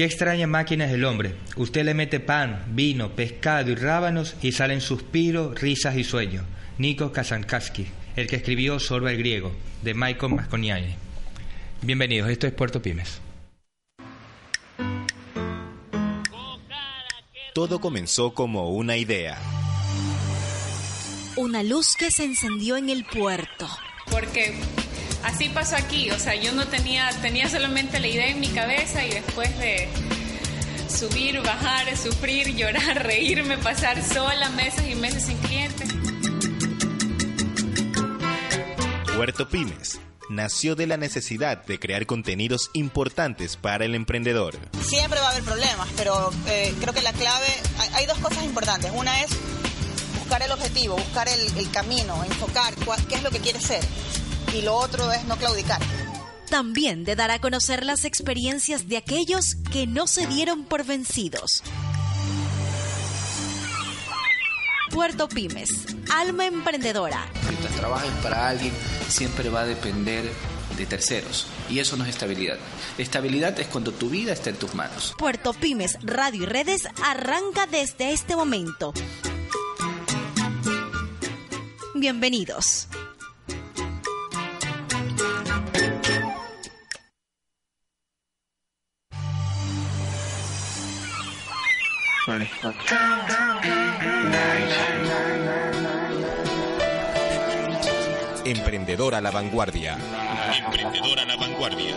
Qué extraña máquina es el hombre. Usted le mete pan, vino, pescado y rábanos y salen suspiros, risas y sueños. Nico Kazankaski, el que escribió Sorba el griego, de Michael Masconiani. Bienvenidos, esto es Puerto Pymes. Todo comenzó como una idea. Una luz que se encendió en el puerto. Porque así pasó aquí, o sea, yo no tenía, tenía solamente la idea en mi cabeza y después de subir, bajar, sufrir, llorar, reírme, pasar sola meses y meses sin clientes. Puerto Pymes nació de la necesidad de crear contenidos importantes para el emprendedor. Siempre va a haber problemas, pero eh, creo que la clave, hay, dos cosas importantes. Una es buscar el objetivo, buscar el, el camino, enfocar qué es lo que quieres ser. Y lo otro es no claudicar. También de dar a conocer las experiencias de aquellos que no se dieron por vencidos. Puerto Pymes, alma emprendedora. Mientras trabajes para alguien, siempre va a depender de terceros. Y eso no es estabilidad. Estabilidad es cuando tu vida está en tus manos. Puerto Pymes, Radio y Redes arranca desde este momento. Bienvenidos. Emprendedora a la vanguardia. Emprendedora a la vanguardia.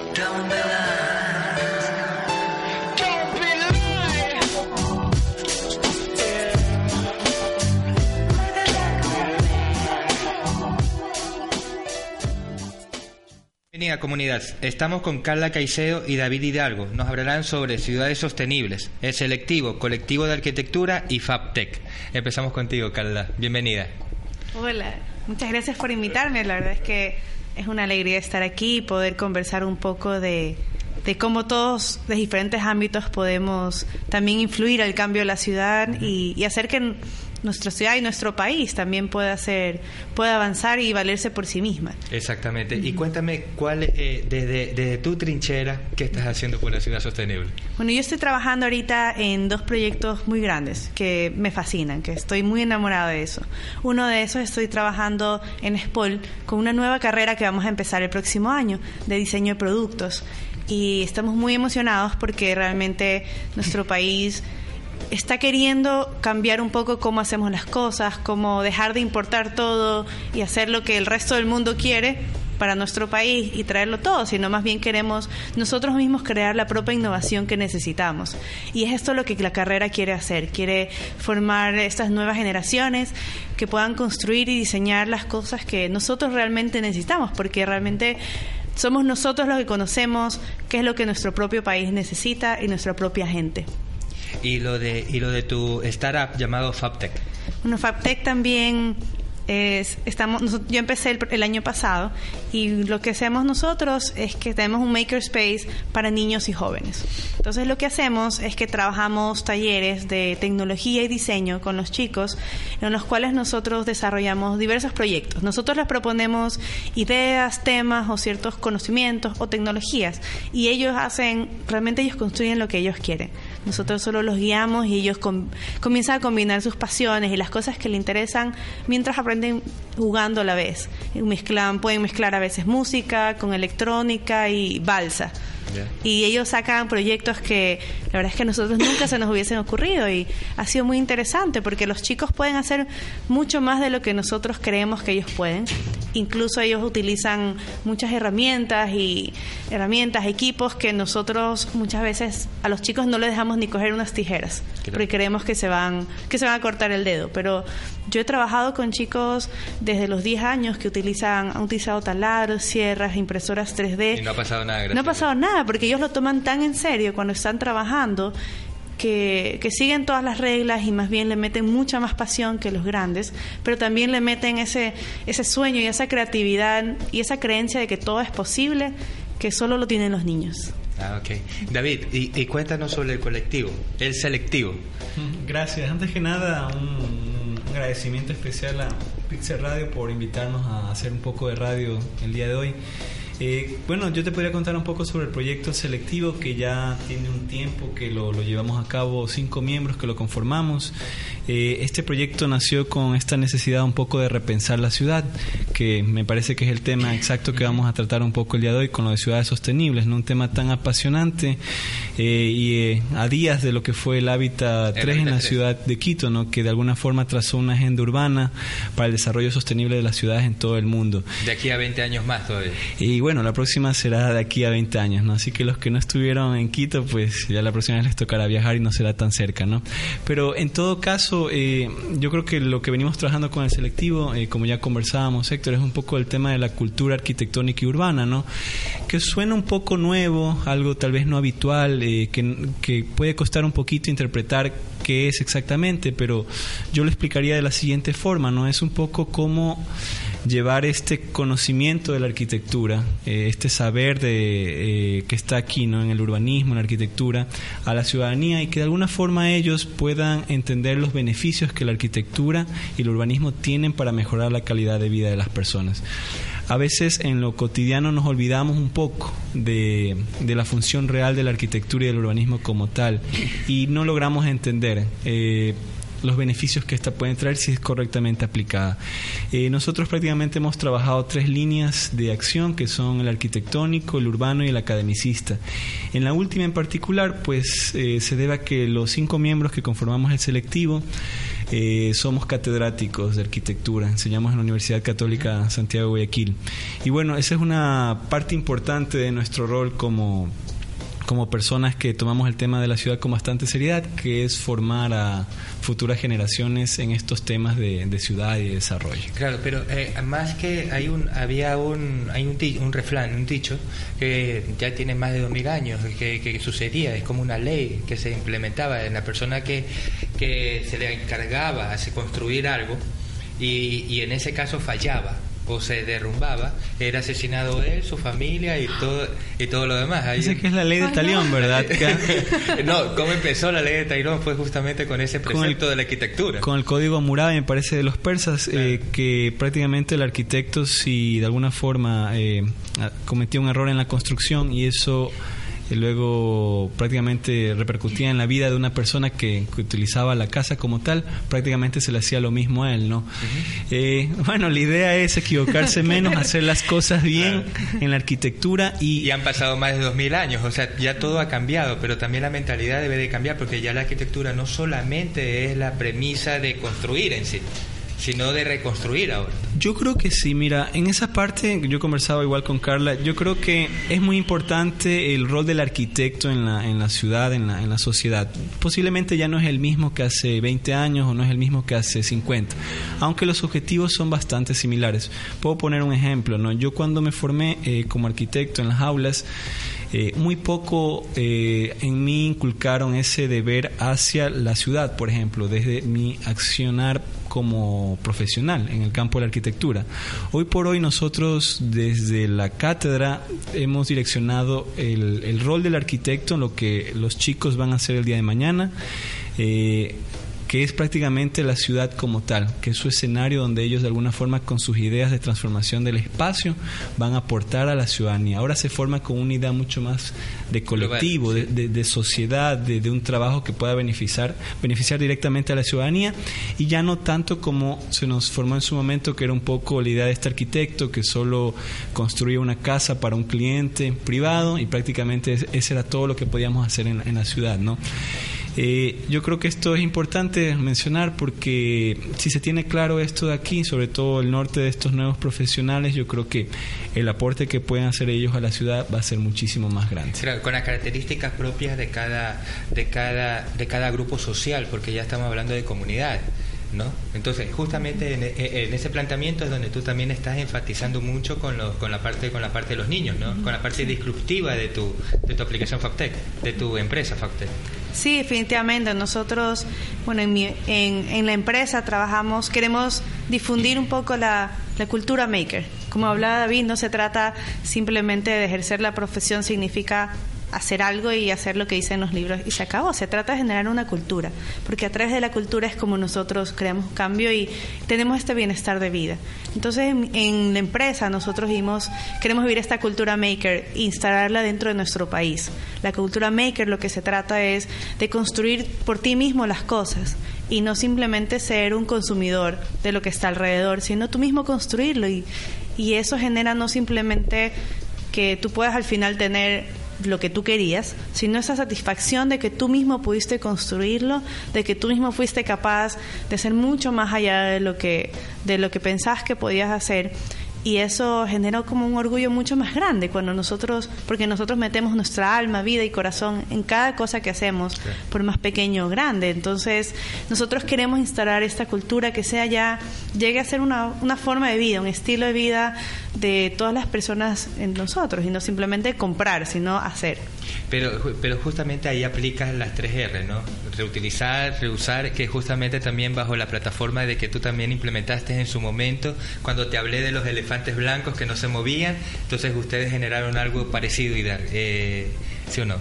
Comunidad, estamos con Carla Caicedo y David Hidalgo. Nos hablarán sobre ciudades sostenibles, el selectivo, colectivo de arquitectura y FabTech. Empezamos contigo, Carla. Bienvenida. Hola, muchas gracias por invitarme. La verdad es que es una alegría estar aquí y poder conversar un poco de, cómo todos de diferentes ámbitos podemos también influir al cambio de la ciudad y hacer que nuestra ciudad y nuestro país también pueda ser, pueda avanzar y valerse por sí misma. Exactamente. Y cuéntame cuál eh, desde, desde tu trinchera qué estás haciendo por la ciudad sostenible. Bueno, yo estoy trabajando ahorita en dos proyectos muy grandes que me fascinan, que estoy muy enamorada de eso. Uno de esos estoy trabajando en SPOL con una nueva carrera que vamos a empezar el próximo año de diseño de productos y estamos muy emocionados porque realmente nuestro país está queriendo cambiar un poco cómo hacemos las cosas, cómo dejar de importar todo y hacer lo que el resto del mundo quiere para nuestro país y traerlo todo, sino más bien queremos nosotros mismos crear la propia innovación que necesitamos. Y es esto lo que la carrera quiere hacer, quiere formar estas nuevas generaciones que puedan construir y diseñar las cosas que nosotros realmente necesitamos, porque realmente somos nosotros los que conocemos qué es lo que nuestro propio país necesita y nuestra propia gente y lo de y lo de tu startup llamado FabTech. Bueno, FabTech también es, estamos, yo empecé el, año pasado y lo que hacemos nosotros es que tenemos un makerspace para niños y jóvenes. Entonces lo que hacemos es que trabajamos talleres de tecnología y diseño con los chicos en los cuales nosotros desarrollamos diversos proyectos. Nosotros les proponemos ideas, temas o ciertos conocimientos o tecnologías y ellos hacen, realmente ellos construyen lo que ellos quieren. Nosotros solo los guiamos y ellos comienzan a combinar sus pasiones y las cosas que les interesan mientras aprenden jugando a la vez. Mezclan, pueden mezclar a veces música con electrónica y balsa. Y ellos sacan proyectos que la verdad es que a nosotros nunca se nos hubiesen ocurrido y ha sido muy interesante porque los chicos pueden hacer mucho más de lo que nosotros creemos que ellos pueden. Incluso ellos utilizan muchas herramientas y herramientas, equipos que nosotros muchas veces a los chicos no les dejamos ni coger unas tijeras porque creemos que se van que se van a cortar el dedo, pero yo he trabajado con chicos desde los 10 años que utilizan han utilizado taladros, sierras, impresoras 3D. Y no ha pasado nada. No ha pasado nada porque ellos lo toman tan en serio cuando están trabajando que, siguen todas las reglas y más bien le meten mucha más pasión que los grandes, pero también le meten ese, ese sueño y esa creatividad y esa creencia de que todo es posible que solo lo tienen los niños. Ah, ok. David, y, cuéntanos sobre el colectivo, el selectivo. Gracias. Antes que nada, un, agradecimiento especial a Pixel Radio por invitarnos a hacer un poco de radio el día de hoy. Eh, bueno, yo te podría contar un poco sobre el proyecto selectivo que ya tiene un tiempo que lo, llevamos a cabo, cinco miembros que lo conformamos. Eh, este proyecto nació con esta necesidad un poco de repensar la ciudad, que me parece que es el tema exacto que vamos a tratar un poco el día de hoy con lo de ciudades sostenibles, ¿no? un tema tan apasionante eh, y a días de lo que fue el Hábitat 3 en la ciudad de Quito, ¿no? que de alguna forma trazó una agenda urbana para el desarrollo sostenible de las ciudades en todo el mundo. De aquí a 20 años más todavía. Y bueno, la próxima será de aquí a 20 años, ¿no? Así que los que no estuvieron en Quito, pues ya la próxima vez les tocará viajar y no será tan cerca, ¿no? Pero en todo caso, eh, yo creo que lo que venimos trabajando con el selectivo, eh, como ya conversábamos, Héctor, es un poco el tema de la cultura arquitectónica y urbana, ¿no? Que suena un poco nuevo, algo tal vez no habitual, eh, que, que puede costar un poquito interpretar qué es exactamente, pero yo lo explicaría de la siguiente forma, ¿no? Es un poco como llevar este conocimiento de la arquitectura, eh, este saber de, eh, que está aquí ¿no? en el urbanismo, en la arquitectura, a la ciudadanía y que de alguna forma ellos puedan entender los beneficios que la arquitectura y el urbanismo tienen para mejorar la calidad de vida de las personas. A veces en lo cotidiano nos olvidamos un poco de, de la función real de la arquitectura y del urbanismo como tal y no logramos entender. Eh, los beneficios que esta puede traer si es correctamente aplicada. Eh, nosotros prácticamente hemos trabajado tres líneas de acción que son el arquitectónico, el urbano y el academicista. En la última en particular, pues eh, se debe a que los cinco miembros que conformamos el selectivo eh, somos catedráticos de arquitectura, enseñamos en la Universidad Católica Santiago de Guayaquil. Y bueno, esa es una parte importante de nuestro rol como como personas que tomamos el tema de la ciudad con bastante seriedad, que es formar a futuras generaciones en estos temas de, ciudad y desarrollo. Claro, pero eh, más que hay un, había un, hay un, un refrán, un dicho que ya tiene más de dos mil años, que, que, sucedía, es como una ley que se implementaba en la persona que, que se le encargaba de construir algo y, y en ese caso fallaba o se derrumbaba, era asesinado él, su familia y todo y todo lo demás. Dice que es la ley de Talión, ¿verdad? no, cómo empezó la ley de Talión fue justamente con ese precepto de la arquitectura. Con el código Hammurabi, me parece, de los persas, eh, que prácticamente el arquitecto, si de alguna forma eh, cometió un error en la construcción y eso y luego prácticamente repercutía en la vida de una persona que, utilizaba la casa como tal, prácticamente se le hacía lo mismo a él, ¿no? Eh, bueno, la idea es equivocarse menos, hacer las cosas bien en la arquitectura y... Y han pasado más de dos mil años, o sea, ya todo ha cambiado, pero también la mentalidad debe de cambiar porque ya la arquitectura no solamente es la premisa de construir en sí, sino de reconstruir ahora. Yo creo que sí, mira, en esa parte yo conversaba igual con Carla, yo creo que es muy importante el rol del arquitecto en la, en la ciudad, en la, en la sociedad. Posiblemente ya no es el mismo que hace 20 años o no es el mismo que hace 50, aunque los objetivos son bastante similares. Puedo poner un ejemplo, ¿no? Yo cuando me formé eh, como arquitecto en las aulas, eh, muy poco eh, en mí inculcaron ese deber hacia la ciudad, por ejemplo, desde mi accionar como profesional en el campo de la arquitectura. Hoy por hoy nosotros desde la cátedra hemos direccionado el, rol del arquitecto en lo que los chicos van a hacer el día de mañana. Eh, que es prácticamente la ciudad como tal, que es su escenario donde ellos de alguna forma con sus ideas de transformación del espacio van a aportar a la ciudadanía. Ahora se forma con una idea mucho más de colectivo, de, sociedad, de, un trabajo que pueda beneficiar, beneficiar directamente a la ciudadanía y ya no tanto como se nos formó en su momento, que era un poco la idea de este arquitecto que solo construía una casa para un cliente privado y prácticamente ese era todo lo que podíamos hacer en, en la ciudad, ¿no? Eh, yo creo que esto es importante mencionar porque si se tiene claro esto de aquí, sobre todo el norte de estos nuevos profesionales, yo creo que el aporte que pueden hacer ellos a la ciudad va a ser muchísimo más grande. con las características propias de cada, de cada, de cada grupo social, porque ya estamos hablando de comunidad. ¿No? Entonces, justamente en, ese planteamiento es donde tú también estás enfatizando mucho con, con, la parte con la parte de los niños, ¿no? Con la parte disruptiva de tu, de tu aplicación Factec, de tu empresa Factec. Sí, definitivamente. Nosotros, bueno, en, en, la empresa trabajamos, queremos difundir un poco la, la, cultura maker. Como hablaba David, no se trata simplemente de ejercer la profesión, significa hacer algo y hacer lo que dicen los libros y se acabó. Se trata de generar una cultura, porque a través de la cultura es como nosotros creamos cambio y tenemos este bienestar de vida. Entonces en, la empresa nosotros vimos, queremos vivir esta cultura maker e instalarla dentro de nuestro país. La cultura maker lo que se trata es de construir por ti mismo las cosas y no simplemente ser un consumidor de lo que está alrededor, sino tú mismo construirlo y, y eso genera no simplemente que tú puedas al final tener lo que tú querías, sino esa satisfacción de que tú mismo pudiste construirlo, de que tú mismo fuiste capaz de ser mucho más allá de lo que de lo que pensabas que podías hacer y eso generó como un orgullo mucho más grande cuando nosotros, porque nosotros metemos nuestra alma, vida y corazón en cada cosa que hacemos, por más pequeño o grande. Entonces, nosotros queremos instalar esta cultura que sea ya, llegue a ser una, una forma de vida, un estilo de vida de todas las personas en nosotros y no simplemente comprar, sino hacer. Pero, pero justamente ahí aplicas las tres R, ¿no? Reutilizar, reusar, que justamente también bajo la plataforma de que tú también implementaste en su momento, cuando te hablé de los elefantes blancos que no se movían, entonces ustedes generaron algo parecido, y eh, ¿sí o no?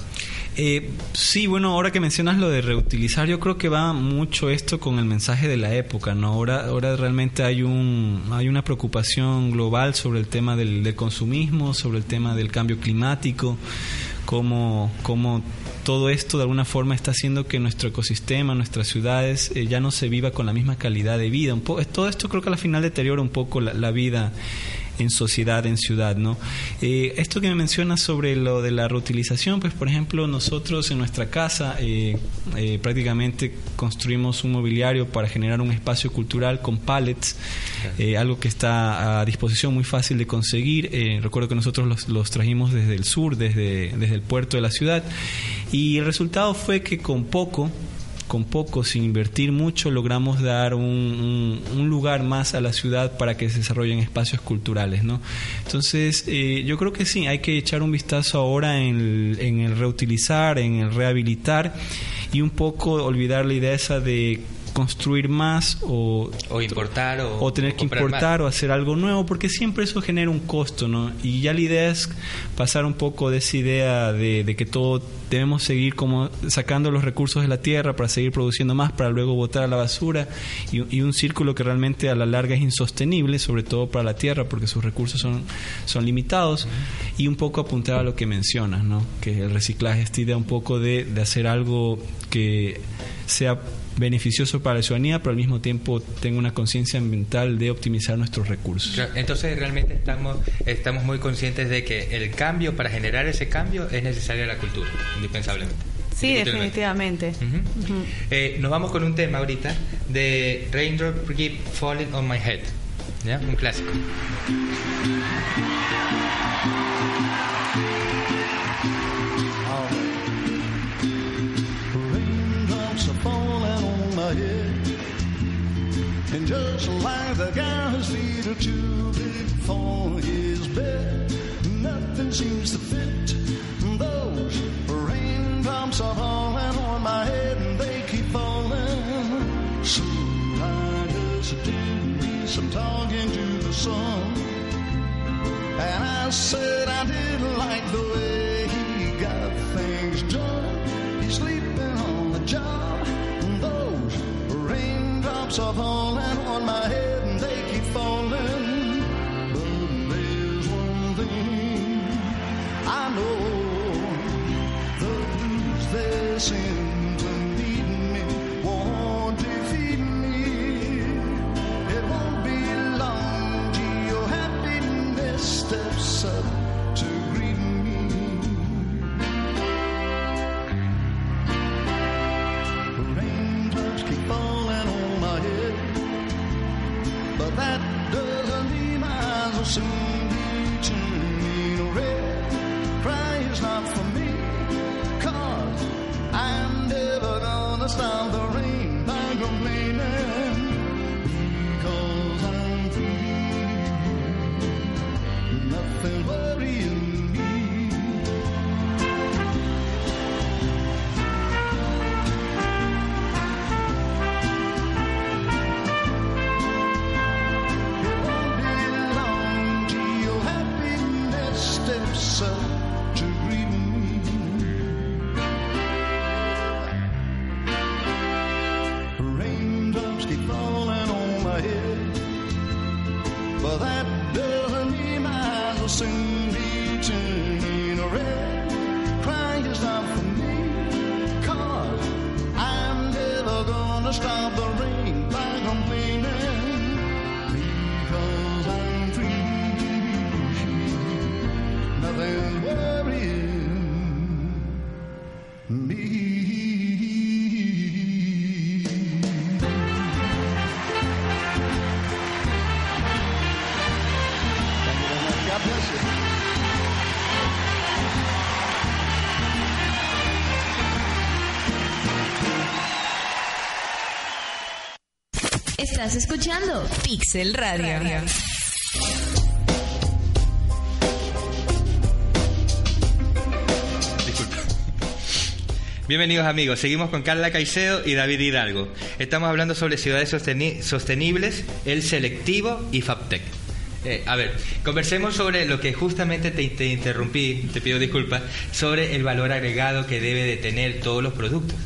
Eh, sí, bueno, ahora que mencionas lo de reutilizar, yo creo que va mucho esto con el mensaje de la época, ¿no? Ahora, ahora realmente hay un hay una preocupación global sobre el tema del, consumismo, sobre el tema del cambio climático cómo, cómo todo esto de alguna forma está haciendo que nuestro ecosistema, nuestras ciudades eh, ya no se viva con la misma calidad de vida. Un todo esto creo que al final deteriora un poco la, la vida en sociedad, en ciudad, ¿no? Eh, esto que me mencionas sobre lo de la reutilización, pues por ejemplo nosotros en nuestra casa eh, eh, prácticamente construimos un mobiliario para generar un espacio cultural con pallets, algo que está a disposición muy fácil de conseguir. recuerdo que nosotros los, los, trajimos desde el sur, desde, desde el puerto de la ciudad, y el resultado fue que con poco con poco, sin invertir mucho, logramos dar un, lugar más a la ciudad para que se desarrollen espacios culturales. ¿no? Entonces, eh, yo creo que sí, hay que echar un vistazo ahora en el, reutilizar, en el rehabilitar y un poco olvidar la idea esa de construir más o, importar o, tener que importar o hacer algo nuevo porque siempre eso genera un costo no y ya la idea es pasar un poco de esa idea de, que todo debemos seguir como sacando los recursos de la tierra para seguir produciendo más para luego botar a la basura y, un círculo que realmente a la larga es insostenible sobre todo para la tierra porque sus recursos son, son limitados y un poco apuntar a lo que mencionas no que el reciclaje esta idea un poco de, de hacer algo que sea beneficioso para la ciudadanía, pero al mismo tiempo tenga una conciencia ambiental de optimizar nuestros recursos. Entonces realmente estamos, estamos muy conscientes de que el cambio, para generar ese cambio, es necesaria la cultura, indispensablemente. Sí, definitivamente. Eh, nos vamos con un tema ahorita de Raindrop Keep Falling on My Head, ¿ya? un clásico. And just like the guy whose feet are too big for his bed, nothing seems to fit. Those raindrops are falling on my head and they keep falling. So I just did me some talking to the sun. And I said I didn't raindrops are strawberry. Escuchando Pixel Radio. Disculpa. Bienvenidos amigos, seguimos con Carla Caicedo y David Hidalgo. Estamos hablando sobre ciudades sosteni- sostenibles, el selectivo y FAPTEC. Eh, a ver, conversemos sobre lo que justamente te, te interrumpí, te pido disculpas, sobre el valor agregado que debe de tener todos los productos.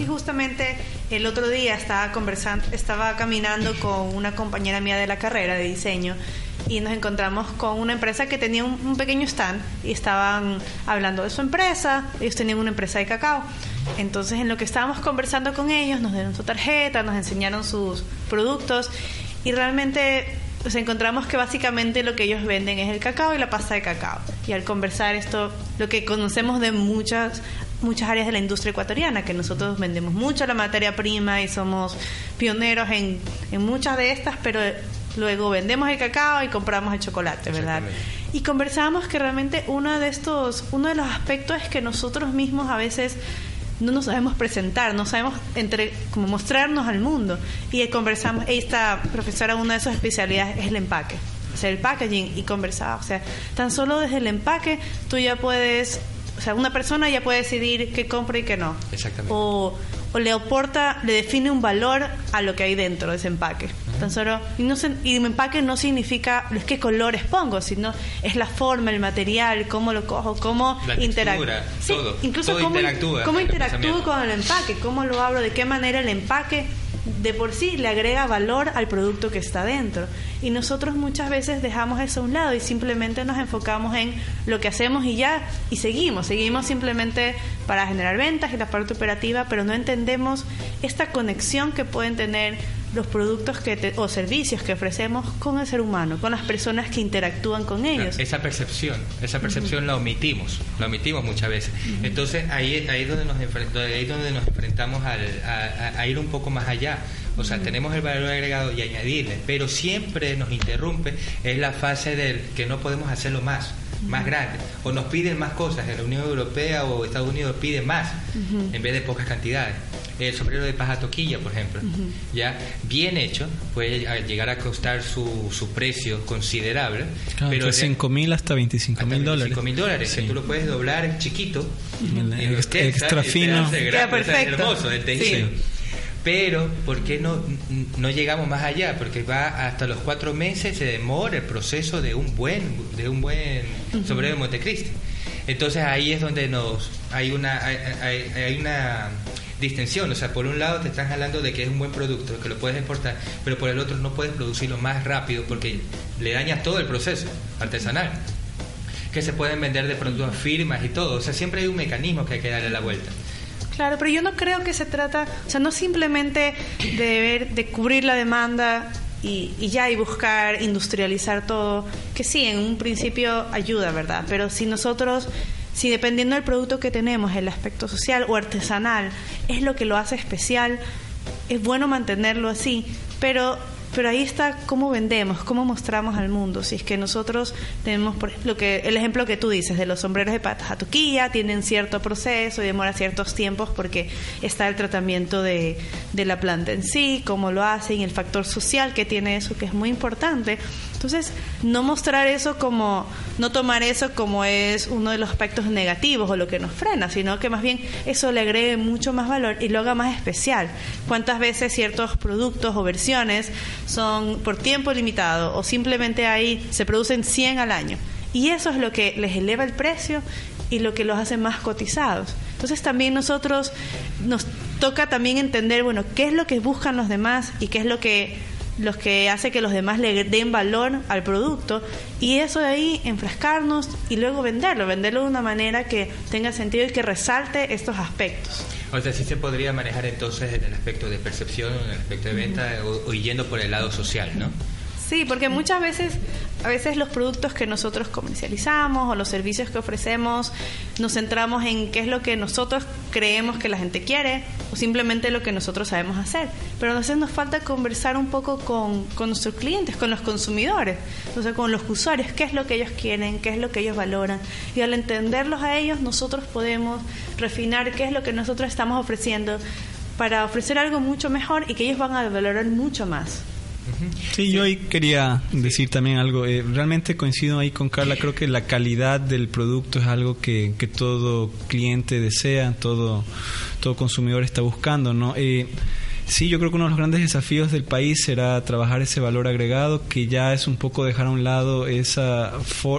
Sí, justamente el otro día estaba conversando, estaba caminando con una compañera mía de la carrera de diseño y nos encontramos con una empresa que tenía un, un pequeño stand y estaban hablando de su empresa. Ellos tenían una empresa de cacao. Entonces, en lo que estábamos conversando con ellos, nos dieron su tarjeta, nos enseñaron sus productos y realmente nos encontramos que básicamente lo que ellos venden es el cacao y la pasta de cacao. Y al conversar esto, lo que conocemos de muchas muchas áreas de la industria ecuatoriana, que nosotros vendemos mucho la materia prima y somos pioneros en, en muchas de estas, pero luego vendemos el cacao y compramos el chocolate, ¿verdad? Y conversábamos que realmente uno de estos, uno de los aspectos es que nosotros mismos a veces no nos sabemos presentar, no sabemos entre como mostrarnos al mundo. Y conversamos, esta profesora, una de sus especialidades es el empaque, o sea, el packaging y conversaba, o sea, tan solo desde el empaque tú ya puedes, o sea, una persona ya puede decidir qué compra y qué no. Exactamente. O, o le aporta, le define un valor a lo que hay dentro de ese empaque. Tan solo, y, no se- y empaque no significa los qué colores pongo, sino es la forma, el material, cómo lo cojo, cómo La interac- textura, Sí, incluso Todo cómo, interactúa interactúo con el empaque, cómo lo abro, de qué manera el empaque de por sí le agrega valor al producto que está dentro. Y nosotros muchas veces dejamos eso a un lado y simplemente nos enfocamos en lo que hacemos y ya, y seguimos, seguimos simplemente para generar ventas y la parte operativa, pero no entendemos esta conexión que pueden tener los productos que te- o servicios que ofrecemos con el ser humano, con las personas que interactúan con ellos. Esa percepción, esa percepción la omitimos, la omitimos muchas veces. Entonces ahí, ahí es donde nos ahí donde nos enfrentamos al- a, a- a ir un poco más allá. O sea, tenemos el valor agregado y añadirle, pero siempre nos interrumpe es la fase del que no podemos hacerlo más, más grande. O nos piden más cosas, en la Unión Europea o Estados Unidos piden más en vez de pocas cantidades. El sombrero de paja toquilla, por ejemplo, ya bien hecho, puede llegar a costar su, su precio considerable, Claro, pero de 5 mil hasta 25 mil dólares. 5 mil dólares, que tú lo puedes doblar chiquito. El- el extra- fino. Queda perfecto. hermoso el tejido. Sí. Pero, ¿por qué no, no llegamos más allá? Porque va hasta los cuatro meses, se demora el proceso de un buen, de un buen sombrero de Montecristi. Entonces ahí es donde nos hay una hay, hay- hay una distensión, o sea, por un lado te están hablando de que es un buen producto, que lo puedes exportar, pero por el otro no puedes producirlo más rápido porque le dañas todo el proceso artesanal que se pueden vender de pronto a firmas y todo. O sea, siempre hay un mecanismo que hay que darle la vuelta. Claro, pero yo no creo que se trata, o sea, no simplemente de ver, de cubrir la demanda y, y ya y buscar industrializar todo, que sí, en un principio ayuda, ¿verdad? Pero si nosotros, si dependiendo del producto que tenemos, el aspecto social o artesanal es lo que lo hace especial, es bueno mantenerlo así, pero pero ahí está cómo vendemos, cómo mostramos al mundo. Si es que nosotros tenemos, por ejemplo, que el ejemplo que tú dices de los sombreros de patas a toquilla, tienen cierto proceso y demora ciertos tiempos porque está el tratamiento de, de la planta en sí, cómo lo hacen, el factor social que tiene eso, que es muy importante. Entonces, no mostrar eso como, no tomar eso como es uno de los aspectos negativos o lo que nos frena, sino que más bien eso le agregue mucho más valor y lo haga más especial. ¿Cuántas veces ciertos productos o versiones son por tiempo limitado o simplemente ahí se producen 100 al año? Y eso es lo que les eleva el precio y lo que los hace más cotizados. Entonces también nosotros nos toca también entender, bueno, qué es lo que buscan los demás y qué es lo que los que hace que los demás le den valor al producto y eso de ahí enfrascarnos y luego venderlo, venderlo de una manera que tenga sentido y que resalte estos aspectos. O sea, sí se podría manejar entonces en el aspecto de percepción, en el aspecto de venta o, o yendo por el lado social, ¿no? Sí, porque muchas veces, a veces los productos que nosotros comercializamos o los servicios que ofrecemos, nos centramos en qué es lo que nosotros creemos que la gente quiere o simplemente lo que nosotros sabemos hacer. Pero a veces nos falta conversar un poco con, con nuestros clientes, con los consumidores, o sea, con los usuarios, qué es lo que ellos quieren, qué es lo que ellos valoran. Y al entenderlos a ellos, nosotros podemos refinar qué es lo que nosotros estamos ofreciendo para ofrecer algo mucho mejor y que ellos van a valorar mucho más. Sí, yo ahí quería decir también algo. Eh, realmente coincido ahí con Carla. Creo que la calidad del producto es algo que, que todo cliente desea, todo, todo consumidor está buscando, ¿no? Eh, Sí, yo creo que uno de los grandes desafíos del país será trabajar ese valor agregado, que ya es un poco dejar a un lado esa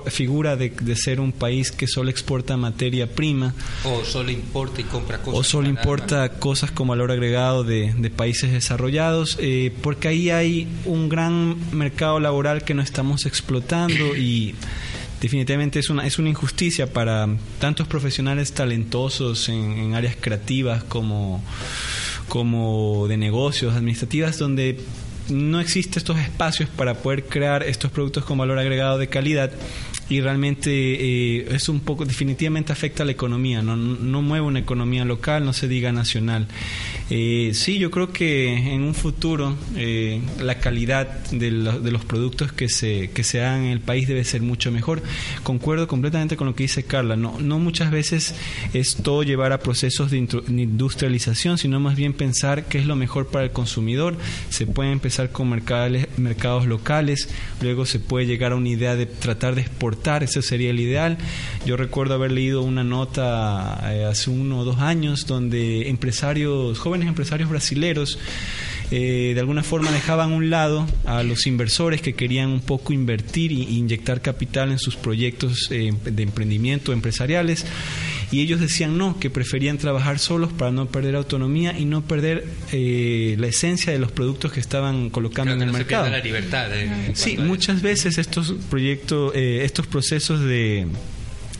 figura de, de ser un país que solo exporta materia prima. O solo importa y compra cosas. O solo importa cosas con valor agregado de, de países desarrollados, eh, porque ahí hay un gran mercado laboral que no estamos explotando y definitivamente es una, es una injusticia para tantos profesionales talentosos en, en áreas creativas como como de negocios, administrativas, donde no existen estos espacios para poder crear estos productos con valor agregado de calidad y realmente eh, es un poco, definitivamente afecta a la economía, no, no mueve una economía local, no se diga nacional. Eh, sí, yo creo que en un futuro eh, la calidad de, lo- de los productos que se, que se hagan en el país debe ser mucho mejor. Concuerdo completamente con lo que dice Carla, no, no muchas veces es todo llevar a procesos de industrialización, sino más bien pensar qué es lo mejor para el consumidor. Se puede empezar con mercales- mercados locales, luego se puede llegar a una idea de tratar de exportar, ese sería el ideal. Yo recuerdo haber leído una nota eh, hace uno o dos años donde empresarios, jóvenes empresarios brasileros, eh, de alguna forma dejaban a un lado a los inversores que querían un poco invertir e inyectar capital en sus proyectos eh, de emprendimiento empresariales y ellos decían no, que preferían trabajar solos para no perder autonomía y no perder eh, la esencia de los productos que estaban colocando Claro, en el no se mercado. la libertad. en Sí, muchas veces estos proyectos, eh, estos procesos de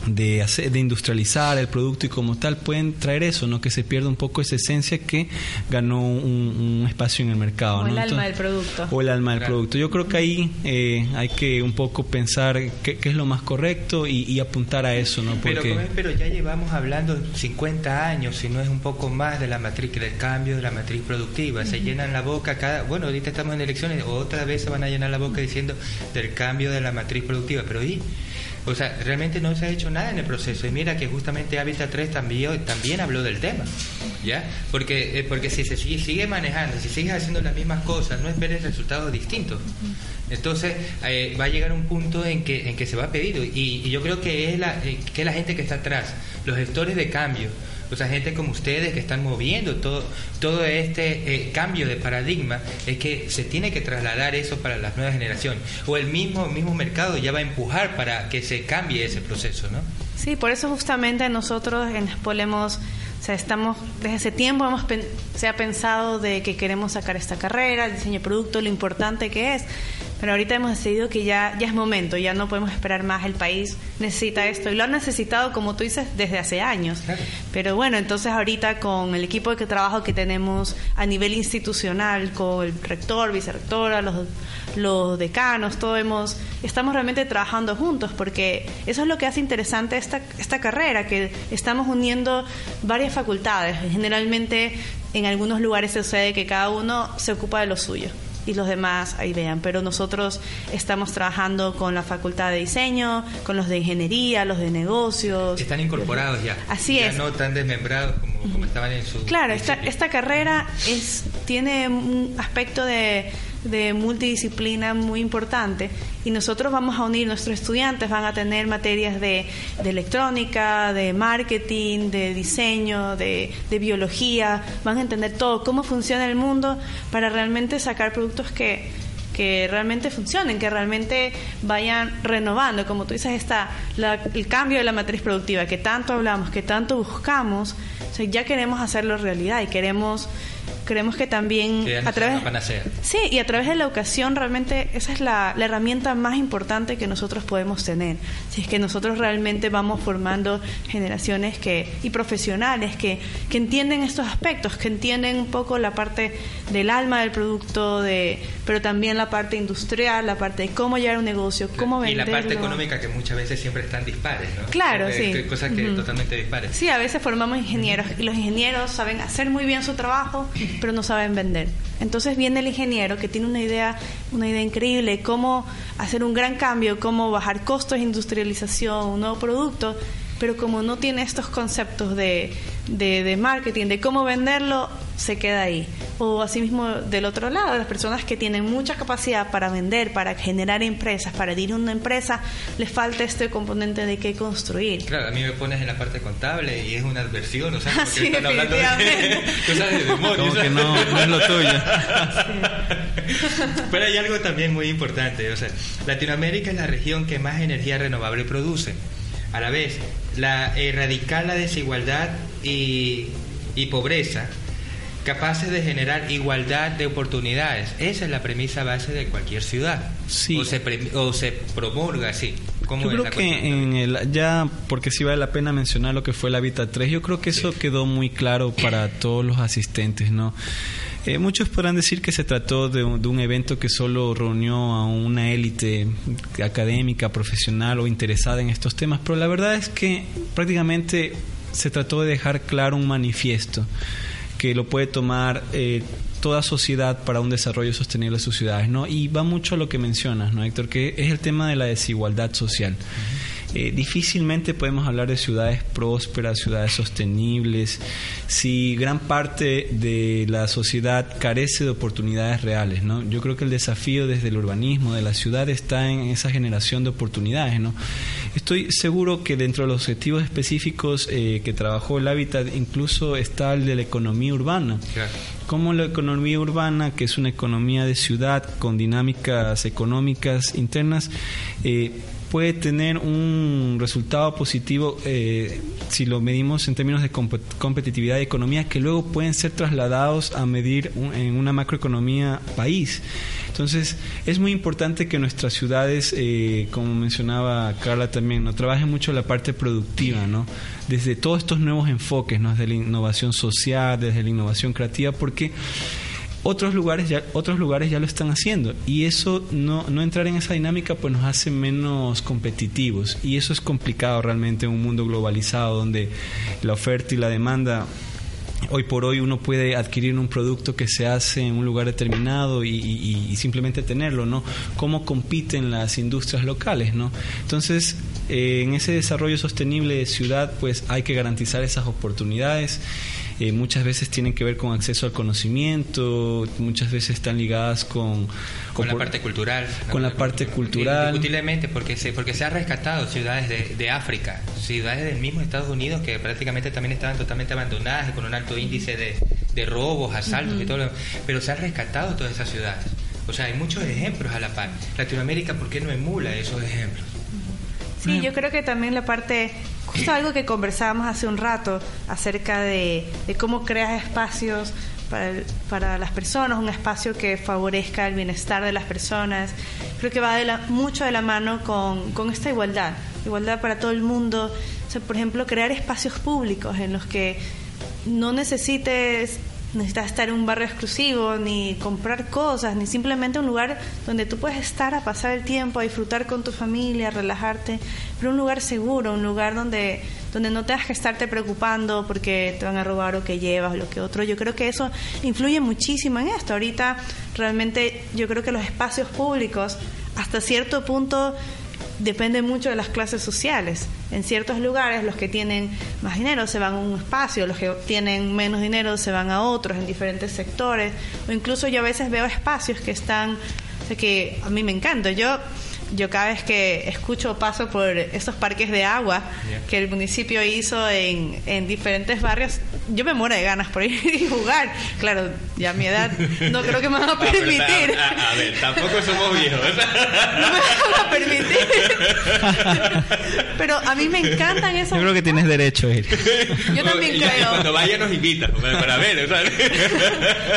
de, hacer, de industrializar el producto y como tal pueden traer eso, no que se pierda un poco esa esencia que ganó un, un espacio en el mercado. O ¿no? el alma Entonces- del producto. o el alma del Claro. producto. Yo creo que ahí eh, hay que un poco pensar qué, qué es lo más correcto y, y apuntar a eso, ¿no? Pero, Porque pero ya llevamos hablando 50 años, si no es un poco más, de la matriz, del cambio de la matriz productiva. Se llenan la boca cada. Bueno, ahorita estamos en elecciones, otra vez se van a llenar la boca diciendo del cambio de la matriz productiva. Pero ¿y? O sea, realmente no se ha hecho nada en el proceso. Y mira que justamente Habitat 3 también, también habló del tema. ¿Ya? Porque, eh, porque si se sigue, sigue manejando, si sigues haciendo las mismas cosas, no esperes resultados distintos. Entonces eh, va a llegar un punto en que, en que se va a pedir y, y yo creo que es, la, eh, que es la gente que está atrás, los gestores de cambio, o sea, gente como ustedes que están moviendo todo, todo este eh, cambio de paradigma, es que se tiene que trasladar eso para las nuevas generaciones. O el mismo, mismo mercado ya va a empujar para que se cambie ese proceso, ¿no? Sí, por eso justamente nosotros en Spol hemos, o sea, estamos, desde ese tiempo hemos, se ha pensado de que queremos sacar esta carrera, el diseño de producto, lo importante que es, pero ahorita hemos decidido que ya, ya es momento, ya no podemos esperar más, el país necesita esto, y lo ha necesitado, como tú dices, desde hace años. Claro. Pero bueno, entonces ahorita con el equipo de trabajo que tenemos a nivel institucional, con el rector, vicerrectora, los, los decanos, todo hemos, estamos realmente trabajando juntos porque eso es lo que hace interesante esta, esta carrera, que estamos uniendo varias facultades. Generalmente en algunos lugares sucede que cada uno se ocupa de lo suyo y los demás ahí vean, pero nosotros estamos trabajando con la facultad de diseño, con los de ingeniería, los de negocios. Están incorporados ya. Así ya es. no tan desmembrados como, como estaban en su... Claro, esta, esta carrera es, tiene un aspecto de, de multidisciplina muy importante y nosotros vamos a unir, nuestros estudiantes van a tener materias de, de electrónica, de marketing, de diseño, de, de biología, van a entender todo, cómo funciona el mundo para realmente sacar productos que, que realmente funcionen, que realmente vayan renovando. Como tú dices, está la- el cambio de la matriz productiva que tanto hablamos, que tanto buscamos, O sea, ya queremos hacerlo realidad y queremos creemos que también Que a través. Sí, y a través de la educación realmente esa es la, la herramienta más importante que nosotros podemos tener. Si es que nosotros realmente vamos formando generaciones que y profesionales que, que entienden estos aspectos, que entienden un poco la parte del alma del producto, de pero también la parte industrial, la parte de cómo llevar un negocio, cómo Y la venderlo. parte económica que muchas veces siempre están dispares, ¿no? Claro, Siempre sí. Cosas que totalmente dispares. Sí, a veces formamos ingenieros y los ingenieros saben hacer muy bien su trabajo, pero no saben vender. Entonces viene el ingeniero que tiene una idea, una idea increíble, cómo hacer un gran cambio, cómo bajar costos industrialización, un nuevo producto, pero como no tiene estos conceptos de, de, de marketing, de cómo venderlo, se queda ahí. O asimismo del otro lado, las personas que tienen mucha capacidad para vender, para generar empresas, para dirigir una empresa, les falta este componente de qué construir. Claro, a mí me pones en la parte contable y es una adversión, o sea, porque Sí, están hablando de cosas de demonios. Como que no, no es lo tuyo. Pero hay algo también muy importante, o sea, Latinoamérica es la región que más energía renovable produce. A la vez, la erradicar la desigualdad y, y pobreza, capaces de generar igualdad de oportunidades. Esa es la premisa base de cualquier ciudad. Sí. O se, pre- o se promulga así. ¿Cómo Yo creo la que cuestión? en el, ya, porque sí vale la pena mencionar lo que fue el Hábitat 3, yo creo que eso quedó muy claro para todos los asistentes, ¿no? Eh, muchos podrán decir que se trató de un, de un evento que solo reunió a una élite académica, profesional o interesada en estos temas, pero la verdad es que prácticamente se trató de dejar claro un manifiesto que lo puede tomar eh, toda sociedad para un desarrollo sostenible de sus ciudades, ¿no? Y va mucho a lo que mencionas, ¿no, Héctor? Que es el tema de la desigualdad social. Eh, difícilmente podemos hablar de ciudades prósperas, ciudades sostenibles, si gran parte de la sociedad carece de oportunidades reales, ¿no? Yo creo que el desafío desde el urbanismo de la ciudad está en esa generación de oportunidades, ¿no? Estoy seguro que dentro de los objetivos específicos eh, que trabajó el Hábitat incluso está el de la economía urbana. Claro. Como la economía urbana, que es una economía de ciudad con dinámicas económicas internas, eh, puede tener un resultado positivo eh, si lo medimos en términos de compe- competitividad y economía que luego pueden ser trasladados a medir un- en una macroeconomía país. Entonces, es muy importante que nuestras ciudades, eh, como mencionaba Carla también, ¿no? trabajen mucho la parte productiva, ¿no? Desde todos estos nuevos enfoques, ¿no? Desde la innovación social, desde la innovación creativa, porque otros lugares ya otros lugares ya lo están haciendo y eso no, no entrar en esa dinámica pues nos hace menos competitivos y eso es complicado realmente en un mundo globalizado donde la oferta y la demanda hoy por hoy uno puede adquirir un producto que se hace en un lugar determinado y, y- simplemente tenerlo, ¿no? Cómo compiten las industrias locales, ¿no? Entonces, eh, en ese desarrollo sostenible de ciudad, pues hay que garantizar esas oportunidades. Eh, muchas veces tienen que ver con acceso al conocimiento, muchas veces están ligadas con... Con la parte cultural. Con la parte cultural. Indiscutiblemente, porque se, porque se ha rescatado ciudades de, de África, ciudades del mismo Estados Unidos que prácticamente también estaban totalmente abandonadas y con un alto índice de, de robos, asaltos y todo lo Pero se han rescatado todas esas ciudades. O sea, hay muchos ejemplos a la par. Latinoamérica, ¿por qué no emula esos ejemplos? Sí, yo creo que también la parte, justo algo que conversábamos hace un rato acerca de, de cómo creas espacios para, el- para las personas, un espacio que favorezca el bienestar de las personas. Creo que va de la- mucho de la mano con, con esta igualdad, igualdad para todo el mundo. O sea, por ejemplo, crear espacios públicos en los que no necesites necesitas estar en un barrio exclusivo, ni comprar cosas, ni simplemente un lugar donde tú puedes estar a pasar el tiempo, a disfrutar con tu familia, a relajarte, pero un lugar seguro, un lugar donde, donde no tengas que estarte preocupando porque te van a robar o que llevas, lo que otro. Yo creo que eso influye muchísimo en esto. Ahorita realmente yo creo que los espacios públicos, hasta cierto punto, depende mucho de las clases sociales. En ciertos lugares los que tienen más dinero se van a un espacio, los que tienen menos dinero se van a otros en diferentes sectores. O incluso yo a veces veo espacios que están, o sea, que a mí me encanta. Yo yo cada vez que escucho o paso por estos parques de agua Yeah. que el municipio hizo en, en diferentes barrios, yo me muero de ganas por ir y jugar. Claro, ya a mi edad no creo que me van a Ah, permitir. está- a, a ver, tampoco somos viejos. No me van a permitir. Pero a mí me encantan esos. Yo creo que tienes derecho a ir. Yo también Ya, creo. Cuando vaya nos invita para, para ver. ¿sabes?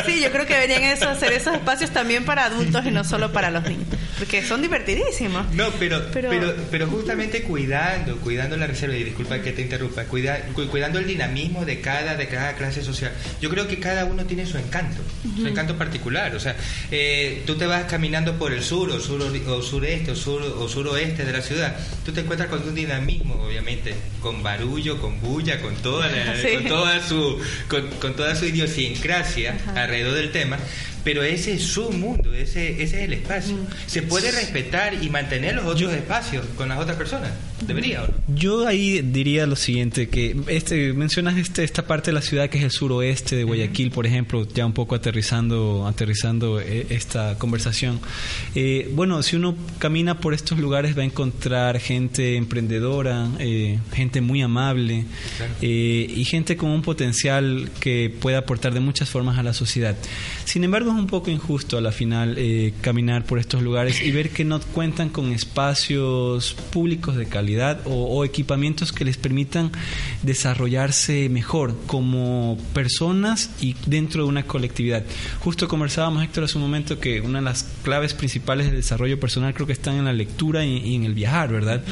Sí, yo creo que deberían eso, hacer esos espacios también para adultos y no solo para los niños. Porque son divertidísimos. No, pero, Pero- pero, pero, justamente cuidando, cuidando la reserva, y disculpa que te interrumpa, cuida- cu- cuidando el dinamismo de cada, de cada clase social. Yo creo que cada uno tiene su encanto, su encanto particular. O sea, eh, tú te vas caminando por el sur, o, sur, o sureste, o, sur, o suroeste de la ciudad, tú te encuentras con un dinamismo, obviamente, con barullo, con bulla, con toda, la- Sí. con toda su, con, con toda su idiosincrasia alrededor del tema. Pero ese es su mundo, ese, ese es el espacio. Se puede respetar y mantener los otros espacios con las otras personas. Debería, ¿o no? Yo ahí diría lo siguiente, que este mencionas este, esta parte de la ciudad que es el suroeste de Guayaquil, por ejemplo, ya un poco aterrizando, aterrizando eh, esta conversación. Eh, bueno, si uno camina por estos lugares va a encontrar gente emprendedora, eh, gente muy amable eh, y gente con un potencial que puede aportar de muchas formas a la sociedad. Sin embargo, es un poco injusto a la final eh, caminar por estos lugares y ver que no cuentan con espacios públicos de calidad o, o equipamientos que les permitan desarrollarse mejor como personas y dentro de una colectividad. Justo conversábamos, Héctor, hace un momento que una de las claves principales del desarrollo personal creo que están en la lectura y, y en el viajar, ¿verdad?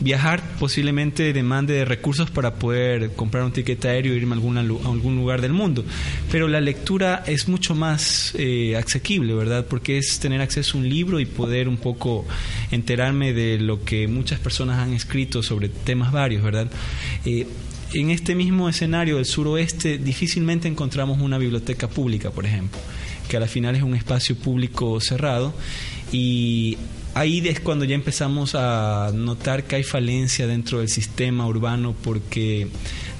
Viajar posiblemente demande de recursos para poder comprar un ticket aéreo e irme a, alguna a algún lugar del mundo. Pero la lectura es mucho más eh, asequible, ¿verdad? Porque es tener acceso a un libro y poder un poco enterarme de lo que muchas personas han escrito sobre temas varios, ¿verdad? Eh, en este mismo escenario del suroeste difícilmente encontramos una biblioteca pública, por ejemplo, que a la final es un espacio público cerrado y ahí es cuando ya empezamos a notar que hay falencia dentro del sistema urbano porque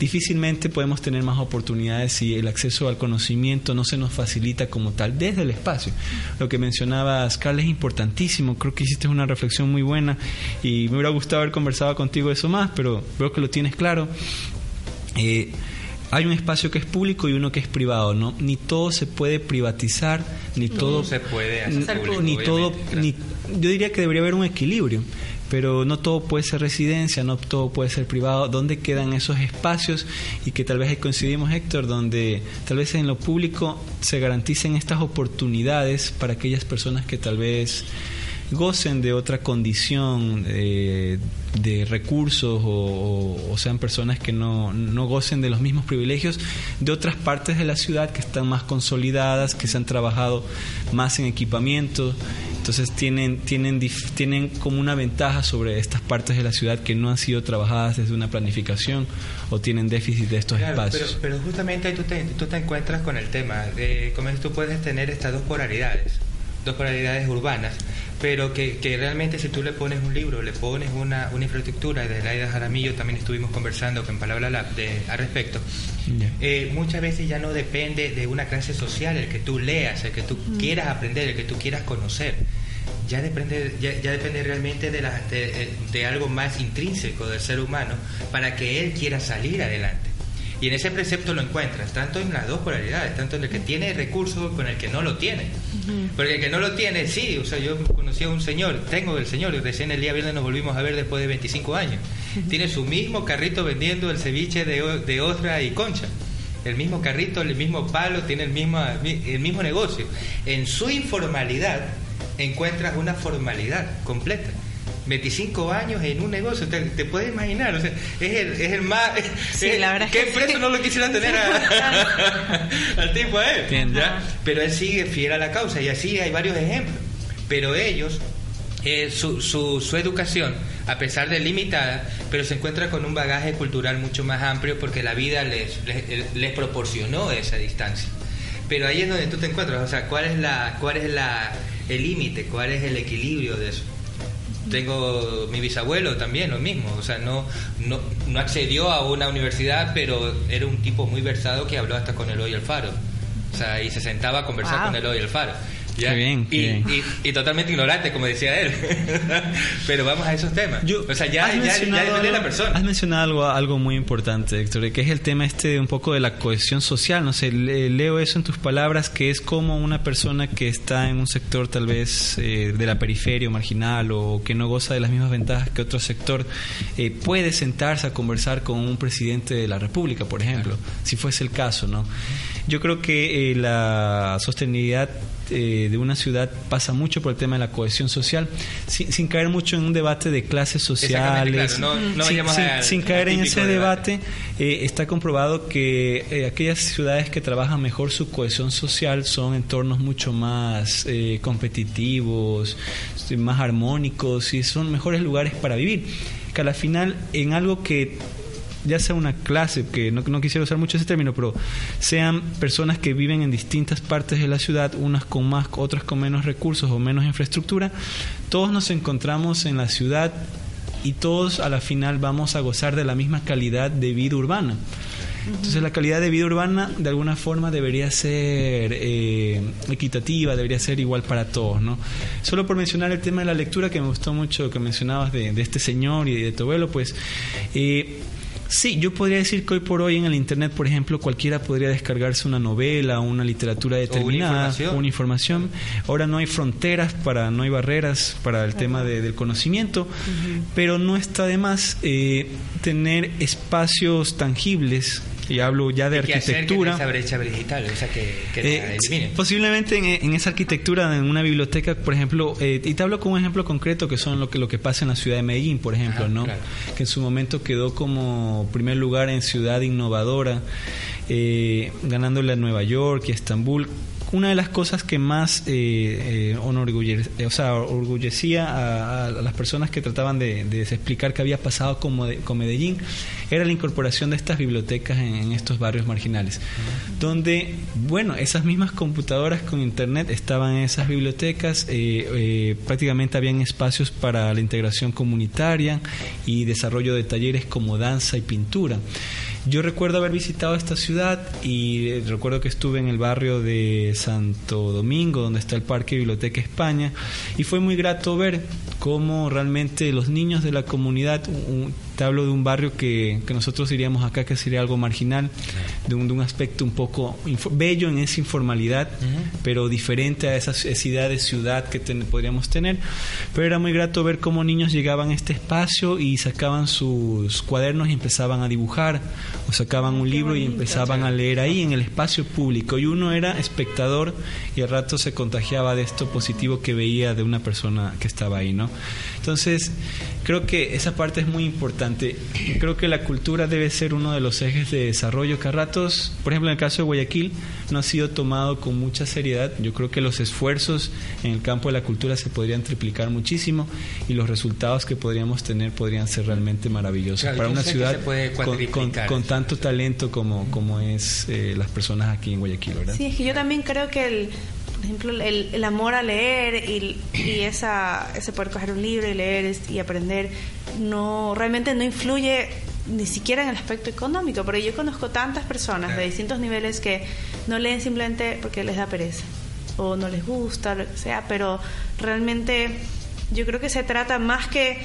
difícilmente podemos tener más oportunidades si el acceso al conocimiento no se nos facilita como tal desde el espacio. Lo que mencionabas, Carla, es importantísimo. Creo que hiciste una reflexión muy buena y me hubiera gustado haber conversado contigo eso más, pero veo que lo tienes claro. Eh, hay un espacio que es público y uno que es privado, ¿no? Ni todo se puede privatizar, ni todo se puede hacer público, ni todo, ni, yo diría que debería haber un equilibrio, pero no todo puede ser residencia, no todo puede ser privado. ¿Dónde quedan esos espacios? Y que tal vez coincidimos, Héctor, donde tal vez en lo público se garanticen estas oportunidades para aquellas personas que tal vez gocen de otra condición eh, de recursos o- o sean personas que no, no gocen de los mismos privilegios de otras partes de la ciudad que están más consolidadas, que se han trabajado más en equipamiento. Entonces tienen, tienen, tienen como una ventaja sobre estas partes de la ciudad que no han sido trabajadas desde una planificación o tienen déficit de estos Claro, pero, espacios. pero justamente ahí tú te, tú te encuentras con el tema. De, como es, tú puedes tener estas dos polaridades, dos polaridades urbanas, pero que, que realmente si tú le pones un libro, le pones una, una infraestructura, desde Laida Jaramillo también estuvimos conversando con Palabra Lab de, al respecto, eh, muchas veces ya no depende de una clase social el que tú leas, el que tú quieras aprender, el que tú quieras conocer. Ya depende, ya, ya depende realmente de, la- de, de algo más intrínseco del ser humano para que él quiera salir adelante. Y en ese precepto lo encuentras, tanto en las dos polaridades, tanto en el que tiene recursos con el que no lo tiene. Porque el que no lo tiene, sí, o sea, yo conocí a un señor, tengo el señor, recién el día viernes nos volvimos a ver después de 25 años. Tiene su mismo carrito vendiendo el ceviche de, de ostra y concha. El mismo carrito, el mismo palo, tiene el mismo, el mismo negocio. En su informalidad encuentras una formalidad completa. 25 años en un negocio, te, te puedes imaginar, o sea, es el, es el más... Sí, es- la verdad es ¿Qué que empresa sí. no lo quisiera tener a- al tipo a él? ¿ya? Pero él sigue fiel a la causa y así hay varios ejemplos. Pero ellos, eh, su, su, su educación, a pesar de limitada, pero se encuentra con un bagaje cultural mucho más amplio porque la vida les, les, les proporcionó esa distancia. Pero ahí es donde tú te encuentras, o sea, ¿cuál es la, cuál es la, el límite, cuál es el equilibrio de eso? Tengo mi bisabuelo también, lo mismo, o sea, no, no, no accedió a una universidad, pero era un tipo muy versado que habló hasta con Eloy Alfaro. O sea, y se sentaba a conversar Wow. con Eloy Alfaro. ¿Ya? Qué bien, qué y, bien. Y, y totalmente ignorante, como decía él. Pero vamos a esos temas. o sea, ya, ya, ya depende de la algo- persona. Has mencionado algo, algo muy importante, Héctor, que es el tema este un poco de la cohesión social. No sé, le- leo eso en tus palabras, que es como una persona que está en un sector tal vez eh, de la periferia o marginal o que no goza de las mismas ventajas que otro sector, eh, puede sentarse a conversar con un presidente de la República, por ejemplo, si fuese el caso, ¿no? Yo creo que eh, la sostenibilidad eh, de una ciudad pasa mucho por el tema de la cohesión social, sin, sin caer mucho en un debate de clases sociales, claro, no- no sin, sin- al- sin al caer en ese debate. eh, está comprobado que eh, aquellas ciudades que trabajan mejor su cohesión social son entornos mucho más eh, competitivos, más armónicos y son mejores lugares para vivir. Que a la final, en algo que ya sea una clase, que no, quisiera usar mucho ese término, pero sean personas que viven en distintas partes de la ciudad, unas con más, otras con menos recursos o menos infraestructura, todos nos encontramos en la ciudad y todos a la final vamos a gozar de la misma calidad de vida urbana. Entonces la calidad de vida urbana de alguna forma debería ser eh, equitativa, debería ser igual para todos, ¿no? Solo por mencionar el tema de la lectura que me gustó mucho que mencionabas de, de este señor y de tu abuelo, pues eh, sí, yo podría decir que hoy por hoy en el internet, por ejemplo, cualquiera podría descargarse una novela, una literatura determinada, información. una información. Ahora no hay fronteras para, no hay barreras para el tema de- del conocimiento, pero no está de más eh, tener espacios tangibles. Y hablo ya de Y que arquitectura. esa brecha digital, o sea, que, que Eh, la posiblemente en, en esa arquitectura, en una biblioteca, por ejemplo, eh, y te hablo con un ejemplo concreto que son lo que lo que pasa en la ciudad de Medellín, por ejemplo, Ajá, ¿no? claro. Que en su momento quedó como primer lugar en ciudad innovadora, eh, ganándole a Nueva York y a Estambul. Una de las cosas que más eh, eh, eh, o sea, orgullecía a, las personas que trataban de, explicar qué había pasado con, Medellín era la incorporación de estas bibliotecas en, en estos barrios marginales, donde, bueno, esas mismas computadoras con internet estaban en esas bibliotecas, eh, eh, prácticamente habían espacios para la integración comunitaria y desarrollo de talleres como danza y pintura. Yo recuerdo haber visitado esta ciudad y eh, recuerdo que estuve en el barrio de Santo Domingo, donde está el Parque Biblioteca España, y fue muy grato ver cómo realmente los niños de la comunidad, un- te hablo de un barrio que, que nosotros diríamos acá que sería algo marginal, de un, de un aspecto un poco bello en esa informalidad, pero diferente a esa, esa idea de ciudad que ten- podríamos tener. Pero era muy grato ver cómo niños llegaban a este espacio y sacaban sus cuadernos y empezaban a dibujar, o sacaban un libro y empezaban a leer ahí en el espacio público. Y uno era espectador y al rato se contagiaba de esto positivo que veía de una persona que estaba ahí, ¿no? Entonces, creo que esa parte es muy importante. Creo que la cultura debe ser uno de los ejes de desarrollo que a ratos, por ejemplo, en el caso de Guayaquil, no ha sido tomado con mucha seriedad. Yo creo que los esfuerzos en el campo de la cultura se podrían triplicar muchísimo y los resultados que podríamos tener podrían ser realmente maravillosos Claro, para una ciudad con, con- tanto talento como, como es eh, las personas aquí en Guayaquil, ¿verdad? Sí, es que yo también creo que el, por ejemplo, el, el amor a leer y, y esa, ese poder coger un libro y leer y aprender no realmente no influye ni siquiera en el aspecto económico, porque yo conozco tantas personas de distintos niveles que no leen simplemente porque les da pereza o no les gusta, lo que sea, pero realmente yo creo que se trata más que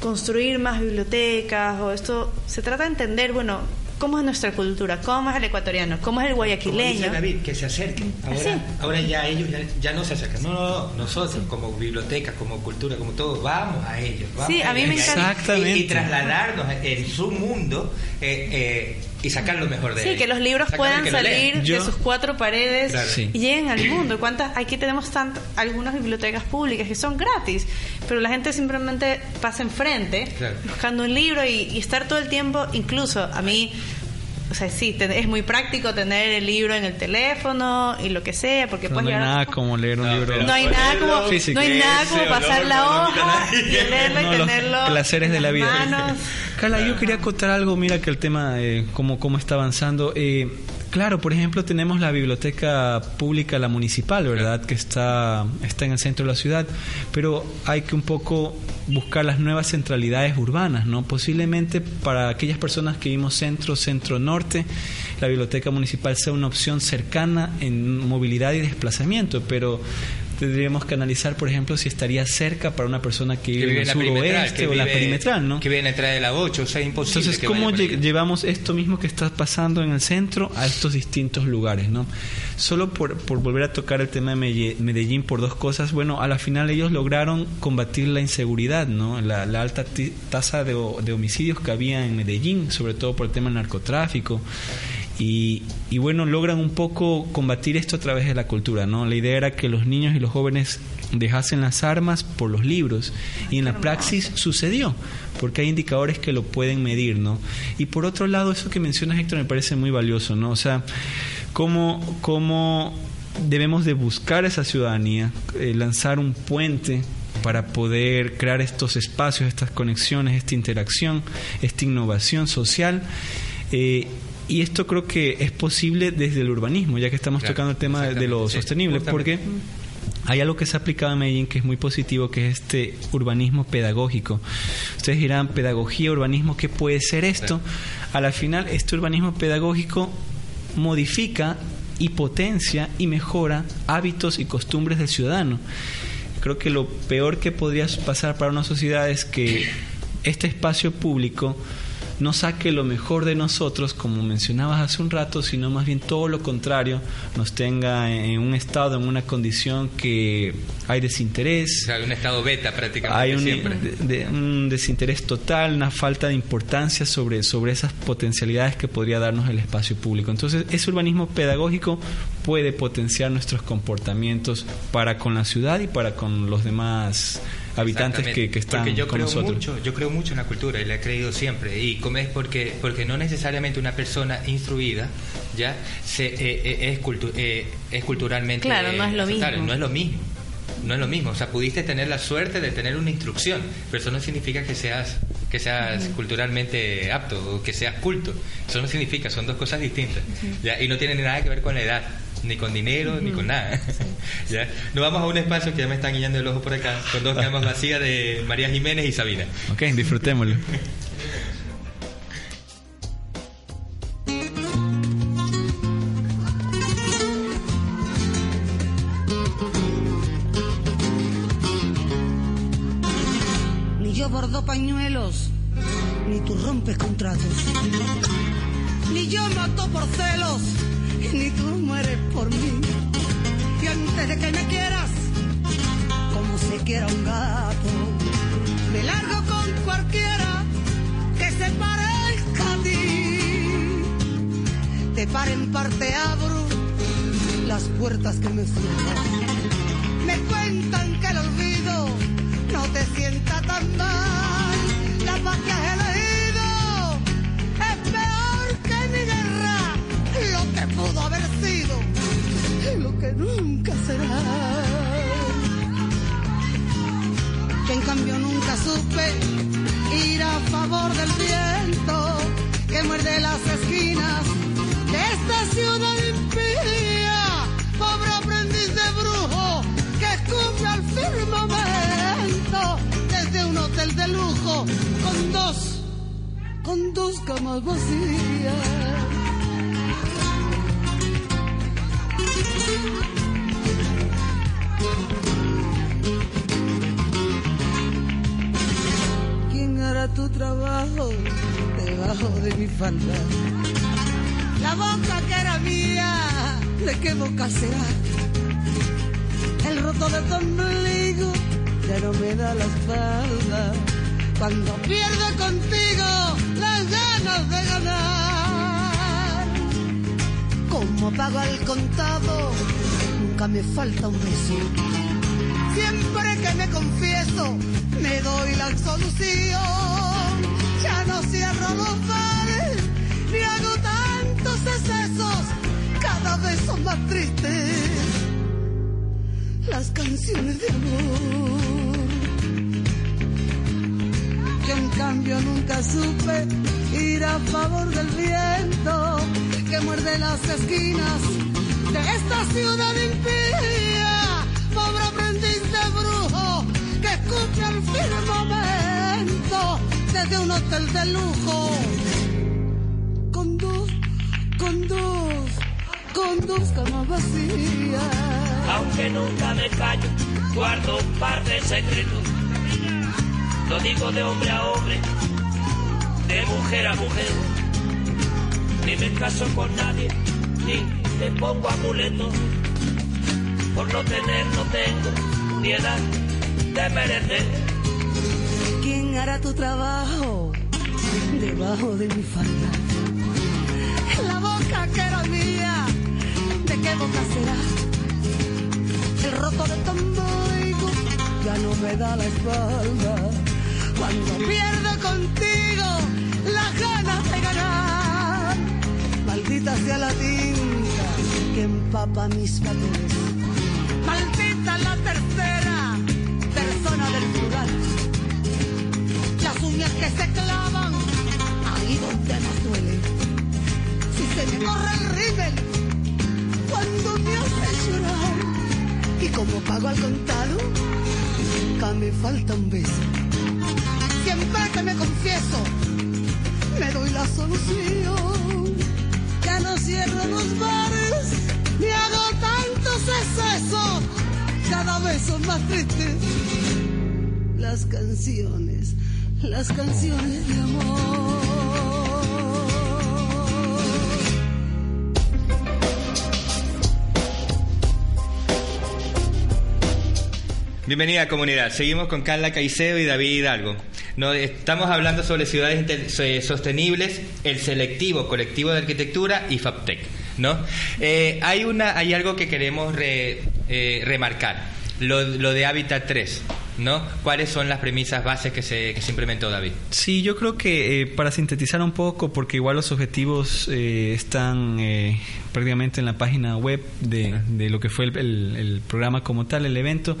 construir más bibliotecas o esto, se trata de entender, bueno, cómo es nuestra cultura, cómo es el ecuatoriano, cómo es el Como dice guayaquileño. David, que se acerquen. Ahora, Sí. ahora ya ellos ya, ya no se acercan. No, no, no, nosotros como biblioteca, como cultura, como todo, vamos a ellos. Vamos Sí, a mí me encanta. Exactamente. Y, y trasladarnos en su mundo eh, eh, y sacar lo mejor de Sí, ellos. que los libros Sacar puedan salir Yo- de sus cuatro paredes Claro. Sí. y lleguen al mundo. ¿Cuántas? Aquí tenemos tant- algunas bibliotecas públicas que son gratis, pero la gente simplemente pasa enfrente Claro. buscando un libro y, y estar todo el tiempo, incluso a mí, o sea, sí, te- es muy práctico tener el libro en el teléfono y lo que sea, porque No puedes hay llevar- nada como leer un No, libro. no hay nada como, no hay nada como pasar la no hoja y leerlo y No, los tenerlo placeres de la vida. manos. Carla, yo quería acotar algo, mira que el tema, eh, cómo, cómo está avanzando. Eh, claro, por ejemplo, tenemos la biblioteca pública, la municipal, ¿verdad? Que está, está en el centro de la ciudad, pero hay que un poco buscar las nuevas centralidades urbanas, ¿no? Posiblemente para aquellas personas que vivimos centro, centro-norte, la biblioteca municipal sea una opción cercana en movilidad y desplazamiento, pero tendríamos que analizar, por ejemplo, si estaría cerca para una persona que vive, vive en en el la suroeste o la perimetral, ¿no? Que viene a entrada de la 8, o sea, imposible. Entonces, que ¿cómo lle- llevamos esto mismo que está pasando en el centro a estos distintos lugares, no? Solo por, por volver a tocar el tema de Medellín por dos cosas, bueno, a la final ellos lograron combatir la inseguridad, ¿no? La, la alta tasa de, de homicidios que había en Medellín, sobre todo por el tema del narcotráfico. Y, bueno, logran un poco combatir esto a través de la cultura, ¿no? La idea era que los niños y los jóvenes dejasen las armas por los libros y en la praxis sucedió, porque hay indicadores que lo pueden medir, ¿no? Y por otro lado, eso que mencionas, Héctor, me parece muy valioso, ¿no? O sea, cómo, cómo debemos de buscar esa ciudadanía, eh, lanzar un puente para poder crear estos espacios, estas conexiones, esta interacción, esta innovación social. eh, y esto creo que es posible desde el urbanismo, ya que estamos Claro, tocando el tema de- lo sí, sostenible, porque hay algo que se ha aplicado en Medellín que es muy positivo, que es este urbanismo pedagógico. Ustedes dirán, pedagogía, urbanismo, ¿qué puede ser esto? A la final, este urbanismo pedagógico modifica y potencia y mejora hábitos y costumbres del ciudadano. Creo que lo peor que podría pasar para una sociedad es que este espacio público no saque lo mejor de nosotros, como mencionabas hace un rato, sino más bien todo lo contrario, nos tenga en un estado, en una condición que hay desinterés, O sea, un estado beta prácticamente hay un, siempre. de- de- un desinterés total, una falta de importancia sobre, sobre esas potencialidades que podría darnos el espacio público. Entonces, ese urbanismo pedagógico puede potenciar nuestros comportamientos para con la ciudad y para con los demás habitantes que, que están porque yo con creo nosotros. mucho yo creo mucho en la cultura y la he creído siempre. Y como es porque porque no necesariamente una persona instruida ya se eh, eh, es, cultu- eh, es culturalmente Claro, no es lo mismo. no es lo mismo no es lo mismo. O sea pudiste tener la suerte de tener una instrucción pero eso no significa que seas que seas culturalmente apto o que seas culto. Eso no significa son dos cosas distintas ¿ya? y no tienen nada que ver con la edad ni con dinero, ni con nada. ¿Ya? Nos vamos a un espacio que ya me están guiando el ojo por acá, con dos camas vacías de María Jiménez y Sabina. Ok, disfrutémoslo. Ni yo bordo pañuelos, ni tú rompes contratos. Ni yo mato por celos, ni tú mueres por mí. Y antes de que me quieras, como se quiera un gato, me largo con cualquiera que se parezca a ti. De par en parte abro las puertas que me cierran. Me cuentan que el olvido no te sienta tan mal. La paz que pudo haber sido y lo que nunca será. Yo en cambio nunca supe ir a favor del viento que muerde las esquinas de esta ciudad impía. Pobre aprendiz de brujo que escupe al firmamento desde un hotel de lujo con dos, con dos camas vacías. ¿Quién hará tu trabajo debajo de mi falda? La boca que era mía, ¿de qué boca será? El roto de tu ombligo ya no me da la espalda. Cuando pierdo contigo las ganas de ganar. Como pago al contado, nunca me falta un beso. Siempre que me confieso, me doy la absolución. Ya no cierro los bares, ni hago tantos excesos. Cada vez son más tristes las canciones de amor. Yo en cambio nunca supe ir a favor del viento que muerde las esquinas de esta ciudad impía. Escupe al firmamento desde un hotel de lujo. Con dos, con dos, con dos camas vacías. aunque nunca me callo, guardo un par de secretos. Lo digo de hombre a hombre, de mujer a mujer. Ni me caso con nadie, ni me pongo amuletos. Por no tener, no tengo ni edad de merecer. ¿Quién hará tu trabajo debajo de mi falda? La boca que era mía, ¿de qué boca será? El roto de tu ombligo ya no me da la espalda. Cuando pierdo contigo las ganas de ganar, maldita sea la tinta que empapa mis papeles. Maldita la tercera del plural. Las uñas que se clavan ahí donde más duele. Si se me corre el rímel cuando me hace llorar. Y como pago al contado, nunca me falta un beso. Siempre que me confieso, me doy la solución. Ya no cierro los bares, ni hago tantos excesos. Cada vez son más tristes las canciones, las canciones de amor. Bienvenida comunidad. Seguimos con Carla Caicedo y David Hidalgo. No, estamos hablando sobre ciudades sostenibles, el selectivo colectivo de arquitectura y FAPTEC. ¿no? Eh, hay, una, hay algo que queremos re- eh, remarcar, lo, lo de Hábitat 3. ¿No? ¿Cuáles son las premisas bases que se, que se implementó David? Sí, yo creo que eh, para sintetizar un poco, porque igual los objetivos eh, están eh, prácticamente en la página web de, de lo que fue el, el- el programa como tal, el evento,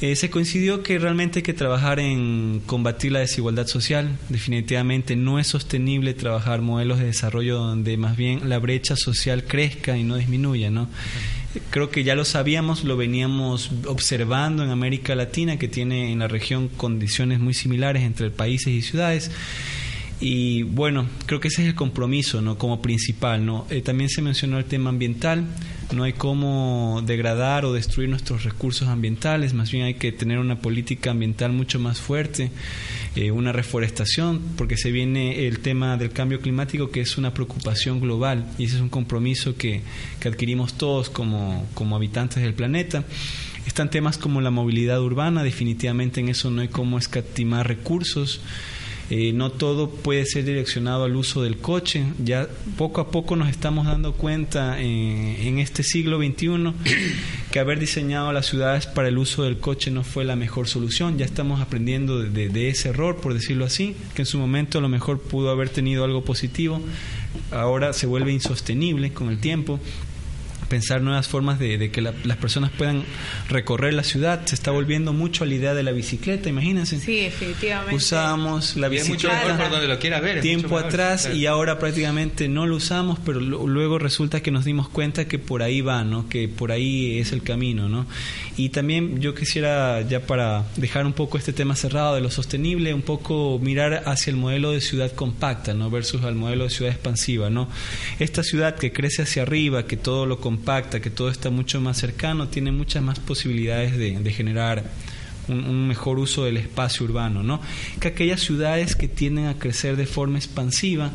eh, se coincidió que realmente hay que trabajar en combatir la desigualdad social. Definitivamente no es sostenible trabajar modelos de desarrollo donde más bien la brecha social crezca y no disminuya, ¿no? Creo que ya lo sabíamos, lo veníamos observando en América Latina, que tiene en la región condiciones muy similares entre países y ciudades. Y bueno, creo que ese es el compromiso, ¿no? Como principal, ¿no? Eh, también se mencionó el tema ambiental. No hay cómo degradar o destruir nuestros recursos ambientales, más bien hay que tener una política ambiental mucho más fuerte, eh, una reforestación, porque se viene el tema del cambio climático, que es una preocupación global y ese es un compromiso que, que adquirimos todos como, como habitantes del planeta. Están temas como la movilidad urbana, definitivamente en eso no hay cómo escatimar recursos. Eh, no todo puede ser direccionado al uso del coche. Ya poco a poco nos estamos dando cuenta eh, en este siglo XXI que haber diseñado las ciudades para el uso del coche no fue la mejor solución. Ya estamos aprendiendo de, de- de ese error, por decirlo así, que en su momento a lo mejor pudo haber tenido algo positivo. Ahora se vuelve insostenible con el tiempo pensar nuevas formas de, de que la- las personas puedan recorrer la ciudad. Se está volviendo mucho a la idea de la bicicleta, imagínense. Sí, definitivamente. Usábamos la Y es mucho bicicleta mejor por donde lo quiera ver. tiempo mucho atrás claro. y ahora prácticamente no lo usamos, pero lo- luego resulta que nos dimos cuenta que por ahí va, ¿no? Que por ahí es el camino, ¿no? Y también yo quisiera ya para dejar un poco este tema cerrado de lo sostenible, un poco mirar hacia el modelo de ciudad compacta, ¿no? Versus al modelo de ciudad expansiva, ¿no? Esta ciudad que crece hacia arriba, que todo lo compacta, que todo está mucho más cercano, tiene muchas más posibilidades de, de generar un, un mejor uso del espacio urbano, ¿no? Que aquellas ciudades que tienden a crecer de forma expansiva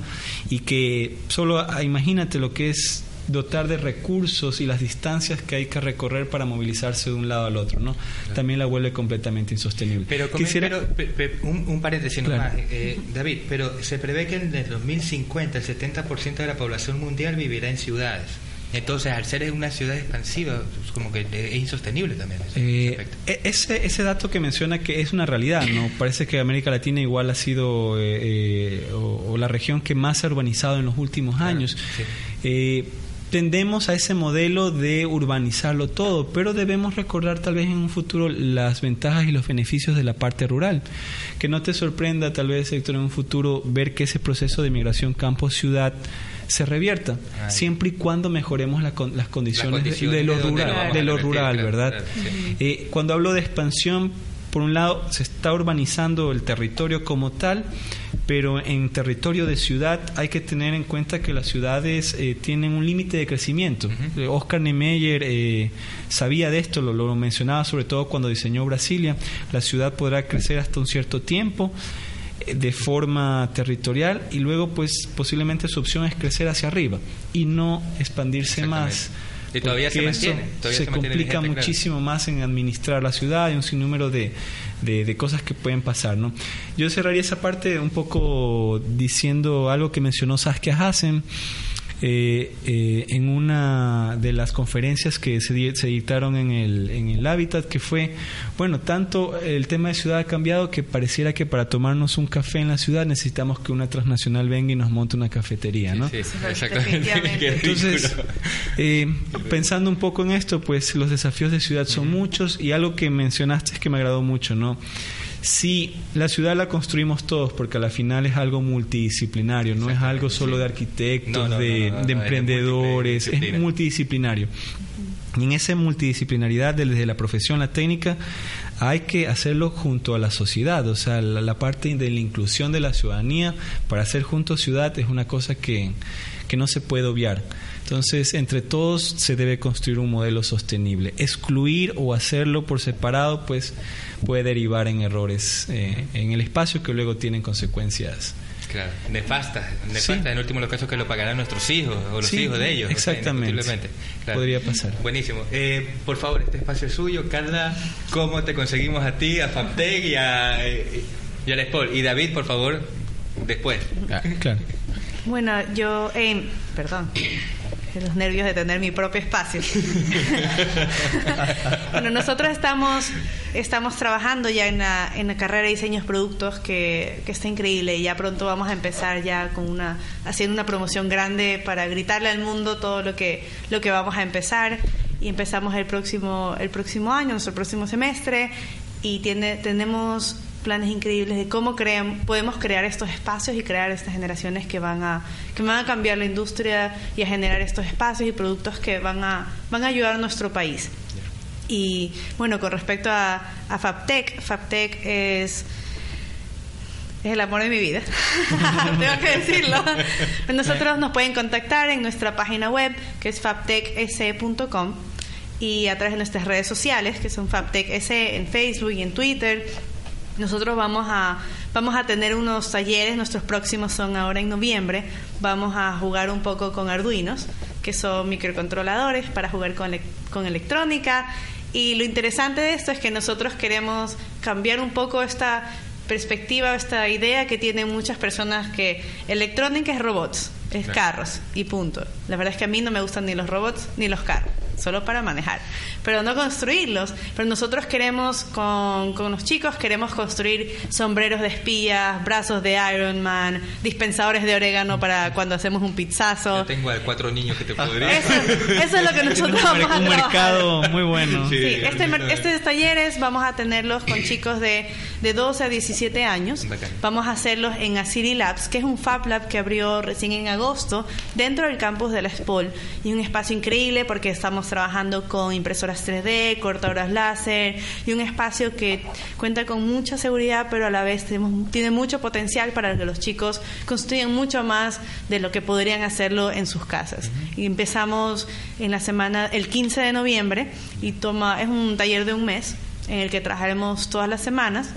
y que solo ah, imagínate lo que es dotar de recursos y las distancias que hay que recorrer para movilizarse de un lado al otro, ¿no? También la vuelve completamente insostenible. Pero, Quisiera- pero, pe- pe- un, un paréntesis Claro. nomás, eh, David, pero se prevé que en el 2050 el 70% de la población mundial vivirá en ciudades. Entonces, al ser una ciudad expansiva, como que es insostenible también. ese- ese Eh, e- ese, ese dato que menciona que es una realidad, ¿no? Parece que América Latina igual ha sido eh, eh, o, o la región que más se ha urbanizado en los últimos años. Tendemos a ese modelo de urbanizarlo todo, pero debemos recordar tal vez en un futuro las ventajas y los beneficios de la parte rural. Que no te sorprenda tal vez, Héctor, en un futuro ver que ese proceso de migración campo-ciudad se revierta, Ay. siempre y cuando mejoremos la con- las condiciones, de- condiciones de, lo de rural, lo vamos de lo rural, ¿verdad? claro, sí. Eh, cuando hablo de expansión, por un lado, se está urbanizando el territorio como tal, pero en territorio de ciudad hay que tener en cuenta que las ciudades eh, tienen un límite de crecimiento. Eh, Oscar Niemeyer eh, sabía de esto, lo, lo mencionaba sobre todo cuando diseñó Brasilia. La ciudad podrá crecer hasta un cierto tiempo eh, de forma territorial y luego pues posiblemente su opción es crecer hacia arriba y no expandirse más. Y todavía se mantiene, todavía se se mantiene complica claro. muchísimo más en administrar la ciudad y un sinnúmero de, de, de cosas que pueden pasar. ¿no? Yo cerraría esa parte un poco diciendo algo que mencionó Saskia Hassen. Eh, eh, en una de las conferencias que se, di- se dictaron en el, en el Hábitat, que fue, bueno, tanto el tema de ciudad ha cambiado que pareciera que para tomarnos un café en la ciudad necesitamos que una transnacional venga y nos monte una cafetería, ¿no? Sí, sí, exactamente. Entonces, eh, pensando un poco en esto, pues los desafíos de ciudad son muchos y algo que mencionaste es que me agradó mucho, ¿no? Sí, la ciudad la construimos todos porque a la final es algo multidisciplinario, no es algo solo de arquitectos, No, no, de, no, emprendedores, es multidisciplinario. Y en esa multidisciplinaridad desde la profesión, la técnica, hay que hacerlo junto a la sociedad, o sea, la, la parte de la inclusión de la ciudadanía para hacer juntos ciudad es una cosa que, que no se puede obviar. Entonces, entre todos se debe construir un modelo sostenible. Excluir o hacerlo por separado, pues puede derivar en errores eh, en el espacio que luego tienen consecuencias. Claro, nefastas, nefastas en último los casos que lo pagarán nuestros hijos o los Sí, hijos de ellos. o sea, exactamente. Claro. Podría pasar. Buenísimo. Eh, por favor, este espacio es suyo. Carla, ¿cómo te conseguimos a ti, a Fabtec y a, eh, y a la Spol? Y David, por favor, después. Claro. Bueno, yo, eh, perdón, los nervios de tener mi propio espacio. bueno, nosotros estamos, estamos trabajando ya en la, en la carrera de diseños productos que, que está increíble y ya pronto vamos a empezar ya con una, haciendo una promoción grande para gritarle al mundo todo lo que, lo que vamos a empezar y empezamos el próximo, el próximo año, nuestro próximo semestre y tiene, tenemos planes increíbles de cómo crean, podemos crear estos espacios y crear estas generaciones que van a que van a cambiar la industria y a generar estos espacios y productos que van a van a ayudar a nuestro país. Y bueno, con respecto a, Fabtech, Fabtech es es el amor de mi vida. Tengo que decirlo. Nosotros nos pueden contactar en nuestra página web, que es fabtechse.com, y a través de nuestras redes sociales, que son FabTechSE en Facebook y en Twitter. Nosotros vamos a, vamos a tener unos talleres, nuestros próximos son ahora en noviembre. Vamos a jugar un poco con Arduinos, que son microcontroladores para jugar con, con electrónica. Y lo interesante de esto es que nosotros queremos cambiar un poco esta perspectiva, esta idea que tienen muchas personas que electrónica es robots, es Claro. carros y punto. La verdad es que a mí no me gustan ni los robots ni los carros, solo para manejar, pero no construirlos. Pero nosotros queremos, con, con los chicos, queremos construir sombreros de espías, brazos de Iron Man, dispensadores de orégano para cuando hacemos un pizzazo. Yo tengo a cuatro niños que te podría. Eso, eso es lo que nosotros un, vamos a un trabajar. mercado muy bueno. Sí, este, mer- estos talleres vamos a tenerlos con chicos de, de 12 a 17 años. Vamos a hacerlos en Asiri Labs, que es un Fab Lab que abrió recién en agosto dentro del campus de la SPOL. Y un espacio increíble porque estamos trabajando con impresoras 3D, cortadoras láser y un espacio que cuenta con mucha seguridad, pero a la vez tenemos- tiene mucho potencial para que los chicos construyan mucho más de lo que podrían hacerlo en sus casas. Y empezamos en la semana, el 15 de noviembre, y toma, es un taller de un mes en el que trabajaremos todas las semanas.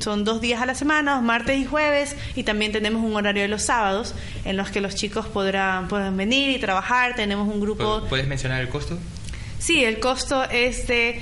Son dos días a la semana, martes y jueves, y también tenemos un horario de los sábados en los que los chicos podrán, podrán venir y trabajar. Tenemos un grupo ¿Puedes mencionar el costo? Sí, el costo es de.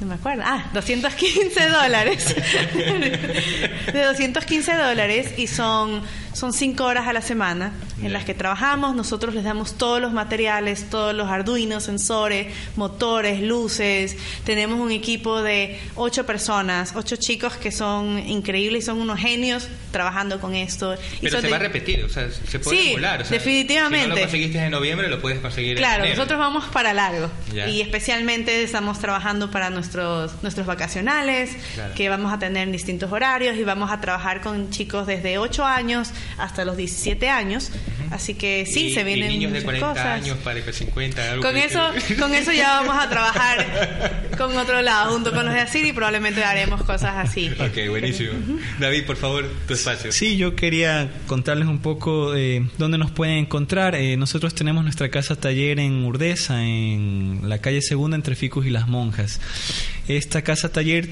No me acuerdo. Ah, 215 dólares. de 215 dólares y son, son cinco horas a la semana en las que trabajamos. Nosotros les damos todos los materiales, todos los arduinos, sensores, motores, luces. Tenemos un equipo de ocho personas, ocho chicos que son increíbles y son unos genios trabajando con esto. Y Pero se de- va a repetir, o sea, se puede Sí, emular. o sea, definitivamente. Si no lo conseguiste en noviembre, lo puedes conseguir Claro, en enero. nosotros vamos para largo Ya. y especialmente estamos trabajando para nuestros nuestros vacacionales, Claro. que vamos a tener en distintos horarios y vamos a trabajar con chicos desde 8 años hasta los 17 años. Así que sí, Y- se vienen y niños de muchas 40 cosas. años, para que 50, algo Con eso, estilo. con eso ya vamos a trabajar con otro lado, junto con los de Asir y probablemente haremos cosas así. Ok, buenísimo. David, por favor, tu espacio. Sí, yo quería contarles un poco eh, dónde nos pueden encontrar. Eh, nosotros tenemos nuestra casa taller en Urdesa, en la calle Segunda entre Ficus y Las Monjas. Esta casa taller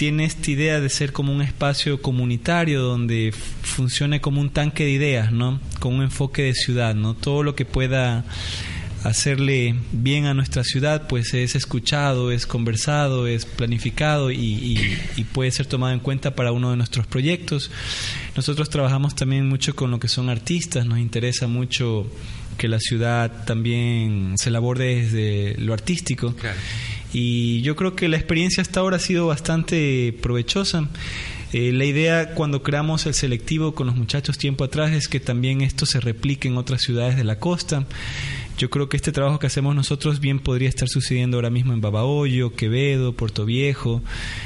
tiene esta idea de ser como un espacio comunitario donde funcione como un tanque de ideas, ¿no? Con un enfoque de ciudad, ¿no? Todo lo que pueda hacerle bien a nuestra ciudad, pues es escuchado, es conversado, es planificado y, y- y puede ser tomado en cuenta para uno de nuestros proyectos. Nosotros trabajamos también mucho con lo que son artistas, nos interesa mucho que la ciudad también se laborde desde lo artístico. Y yo creo que la experiencia hasta ahora ha sido bastante provechosa. Eh, la idea cuando creamos el selectivo con los muchachos tiempo atrás es que también esto se replique en otras ciudades de la costa. Yo creo que este trabajo que hacemos nosotros bien podría estar sucediendo ahora mismo en Babahoyo, Quevedo, Puerto Viejo,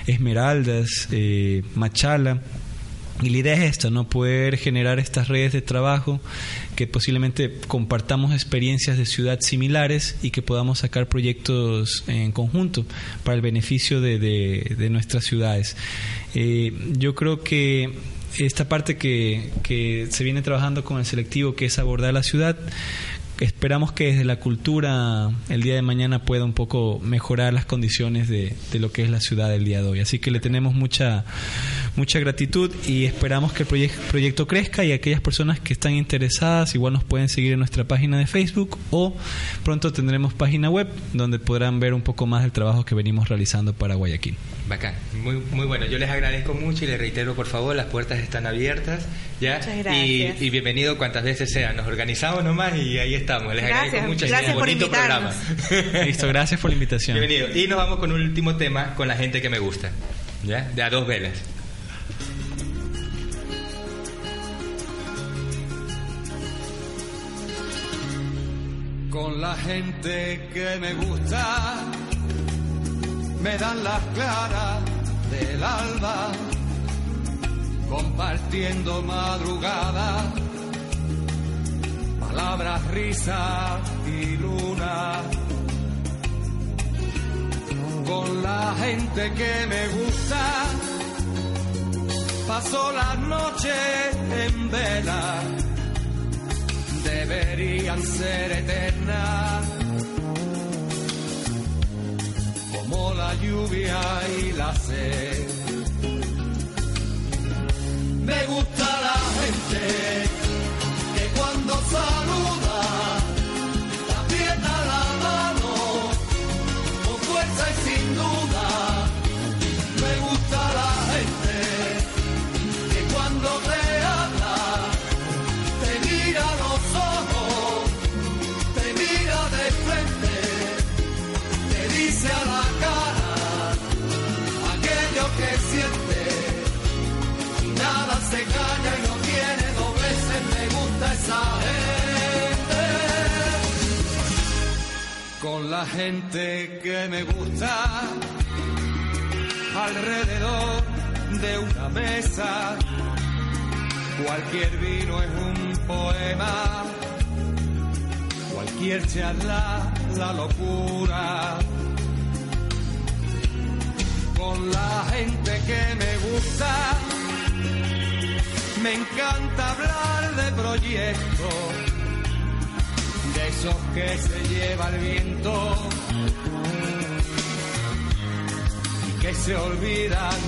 Esmeraldas, eh, Machala. Y la idea es esta, ¿no? Poder generar estas redes de trabajo, que posiblemente compartamos experiencias de ciudad similares y que podamos sacar proyectos en conjunto para el beneficio de, de- nuestras ciudades. Eh, yo creo que esta parte que, que se viene trabajando con el selectivo, que es abordar la ciudad, esperamos que desde la cultura el día de mañana pueda un poco mejorar las condiciones de, de lo que es la ciudad del día de hoy. Así que le tenemos mucha, mucha gratitud y esperamos que el proye- proyecto crezca y aquellas personas que están interesadas igual nos pueden seguir en nuestra página de Facebook o pronto tendremos página web donde podrán ver un poco más del trabajo que venimos realizando para Guayaquil. Bacán, muy, muy bueno. Yo les agradezco mucho y les reitero, por favor, las puertas están abiertas. ¿ya? Muchas Y, gracias. y bienvenido cuantas veces sea. Nos organizamos nomás y ahí estamos. Les Gracias, agradezco mucho. gracias por bonito invitarnos. programa. Listo, gracias por la invitación. Bienvenido. Y nos vamos con un último tema con la gente que me gusta. ¿Ya? De a dos velas. Con la gente que me gusta, me dan las claras del alba, compartiendo madrugada, palabras, risas y luna. Con la gente que me gusta, paso las noches en vela deberían ser eternas, como la lluvia y la sed. Me gusta la gente que cuando saluda la gente que me gusta alrededor de una mesa Cualquier vino es un poema, cualquier charla la locura. Con la gente que me gusta, me encanta hablar de proyectos, de esos que se lleva el viento y que se olvidan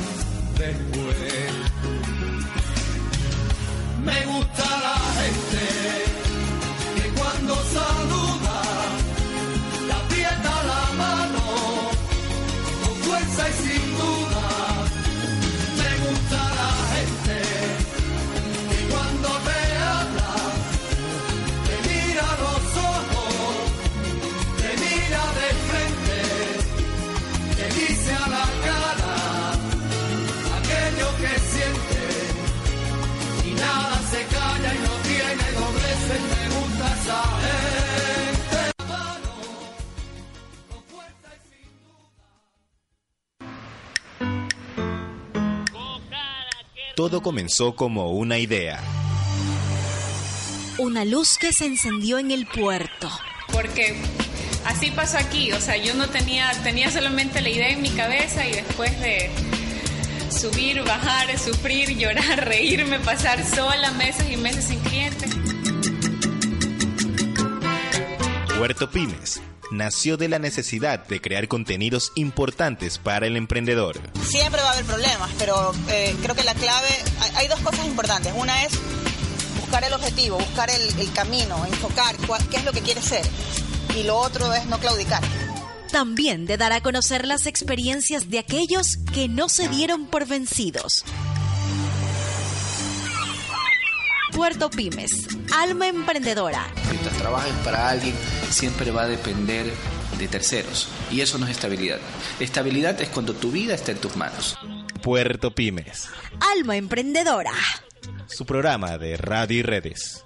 después. Todo comenzó como una idea. Una luz que se encendió en el puerto. Porque así pasó aquí, o sea, yo no tenía, tenía solamente la idea en mi cabeza y después de subir, bajar, sufrir, llorar, reírme, pasar sola meses y meses sin clientes. Puerto Pymes nació de la necesidad de crear contenidos importantes para el emprendedor. Siempre va a haber problemas, pero eh, creo que la clave, hay, hay dos cosas importantes. Una es buscar el objetivo, buscar el, el camino, enfocar cuál- qué es lo que quieres ser. Y lo otro es no claudicar. También de dar a conocer las experiencias de aquellos que no se dieron por vencidos. Puerto Pymes, alma emprendedora. Mientras trabajes para alguien, siempre va a depender de terceros. Y eso no es estabilidad. Estabilidad es cuando tu vida está en tus manos. Puerto Pymes, Alma emprendedora. su programa de radio y redes.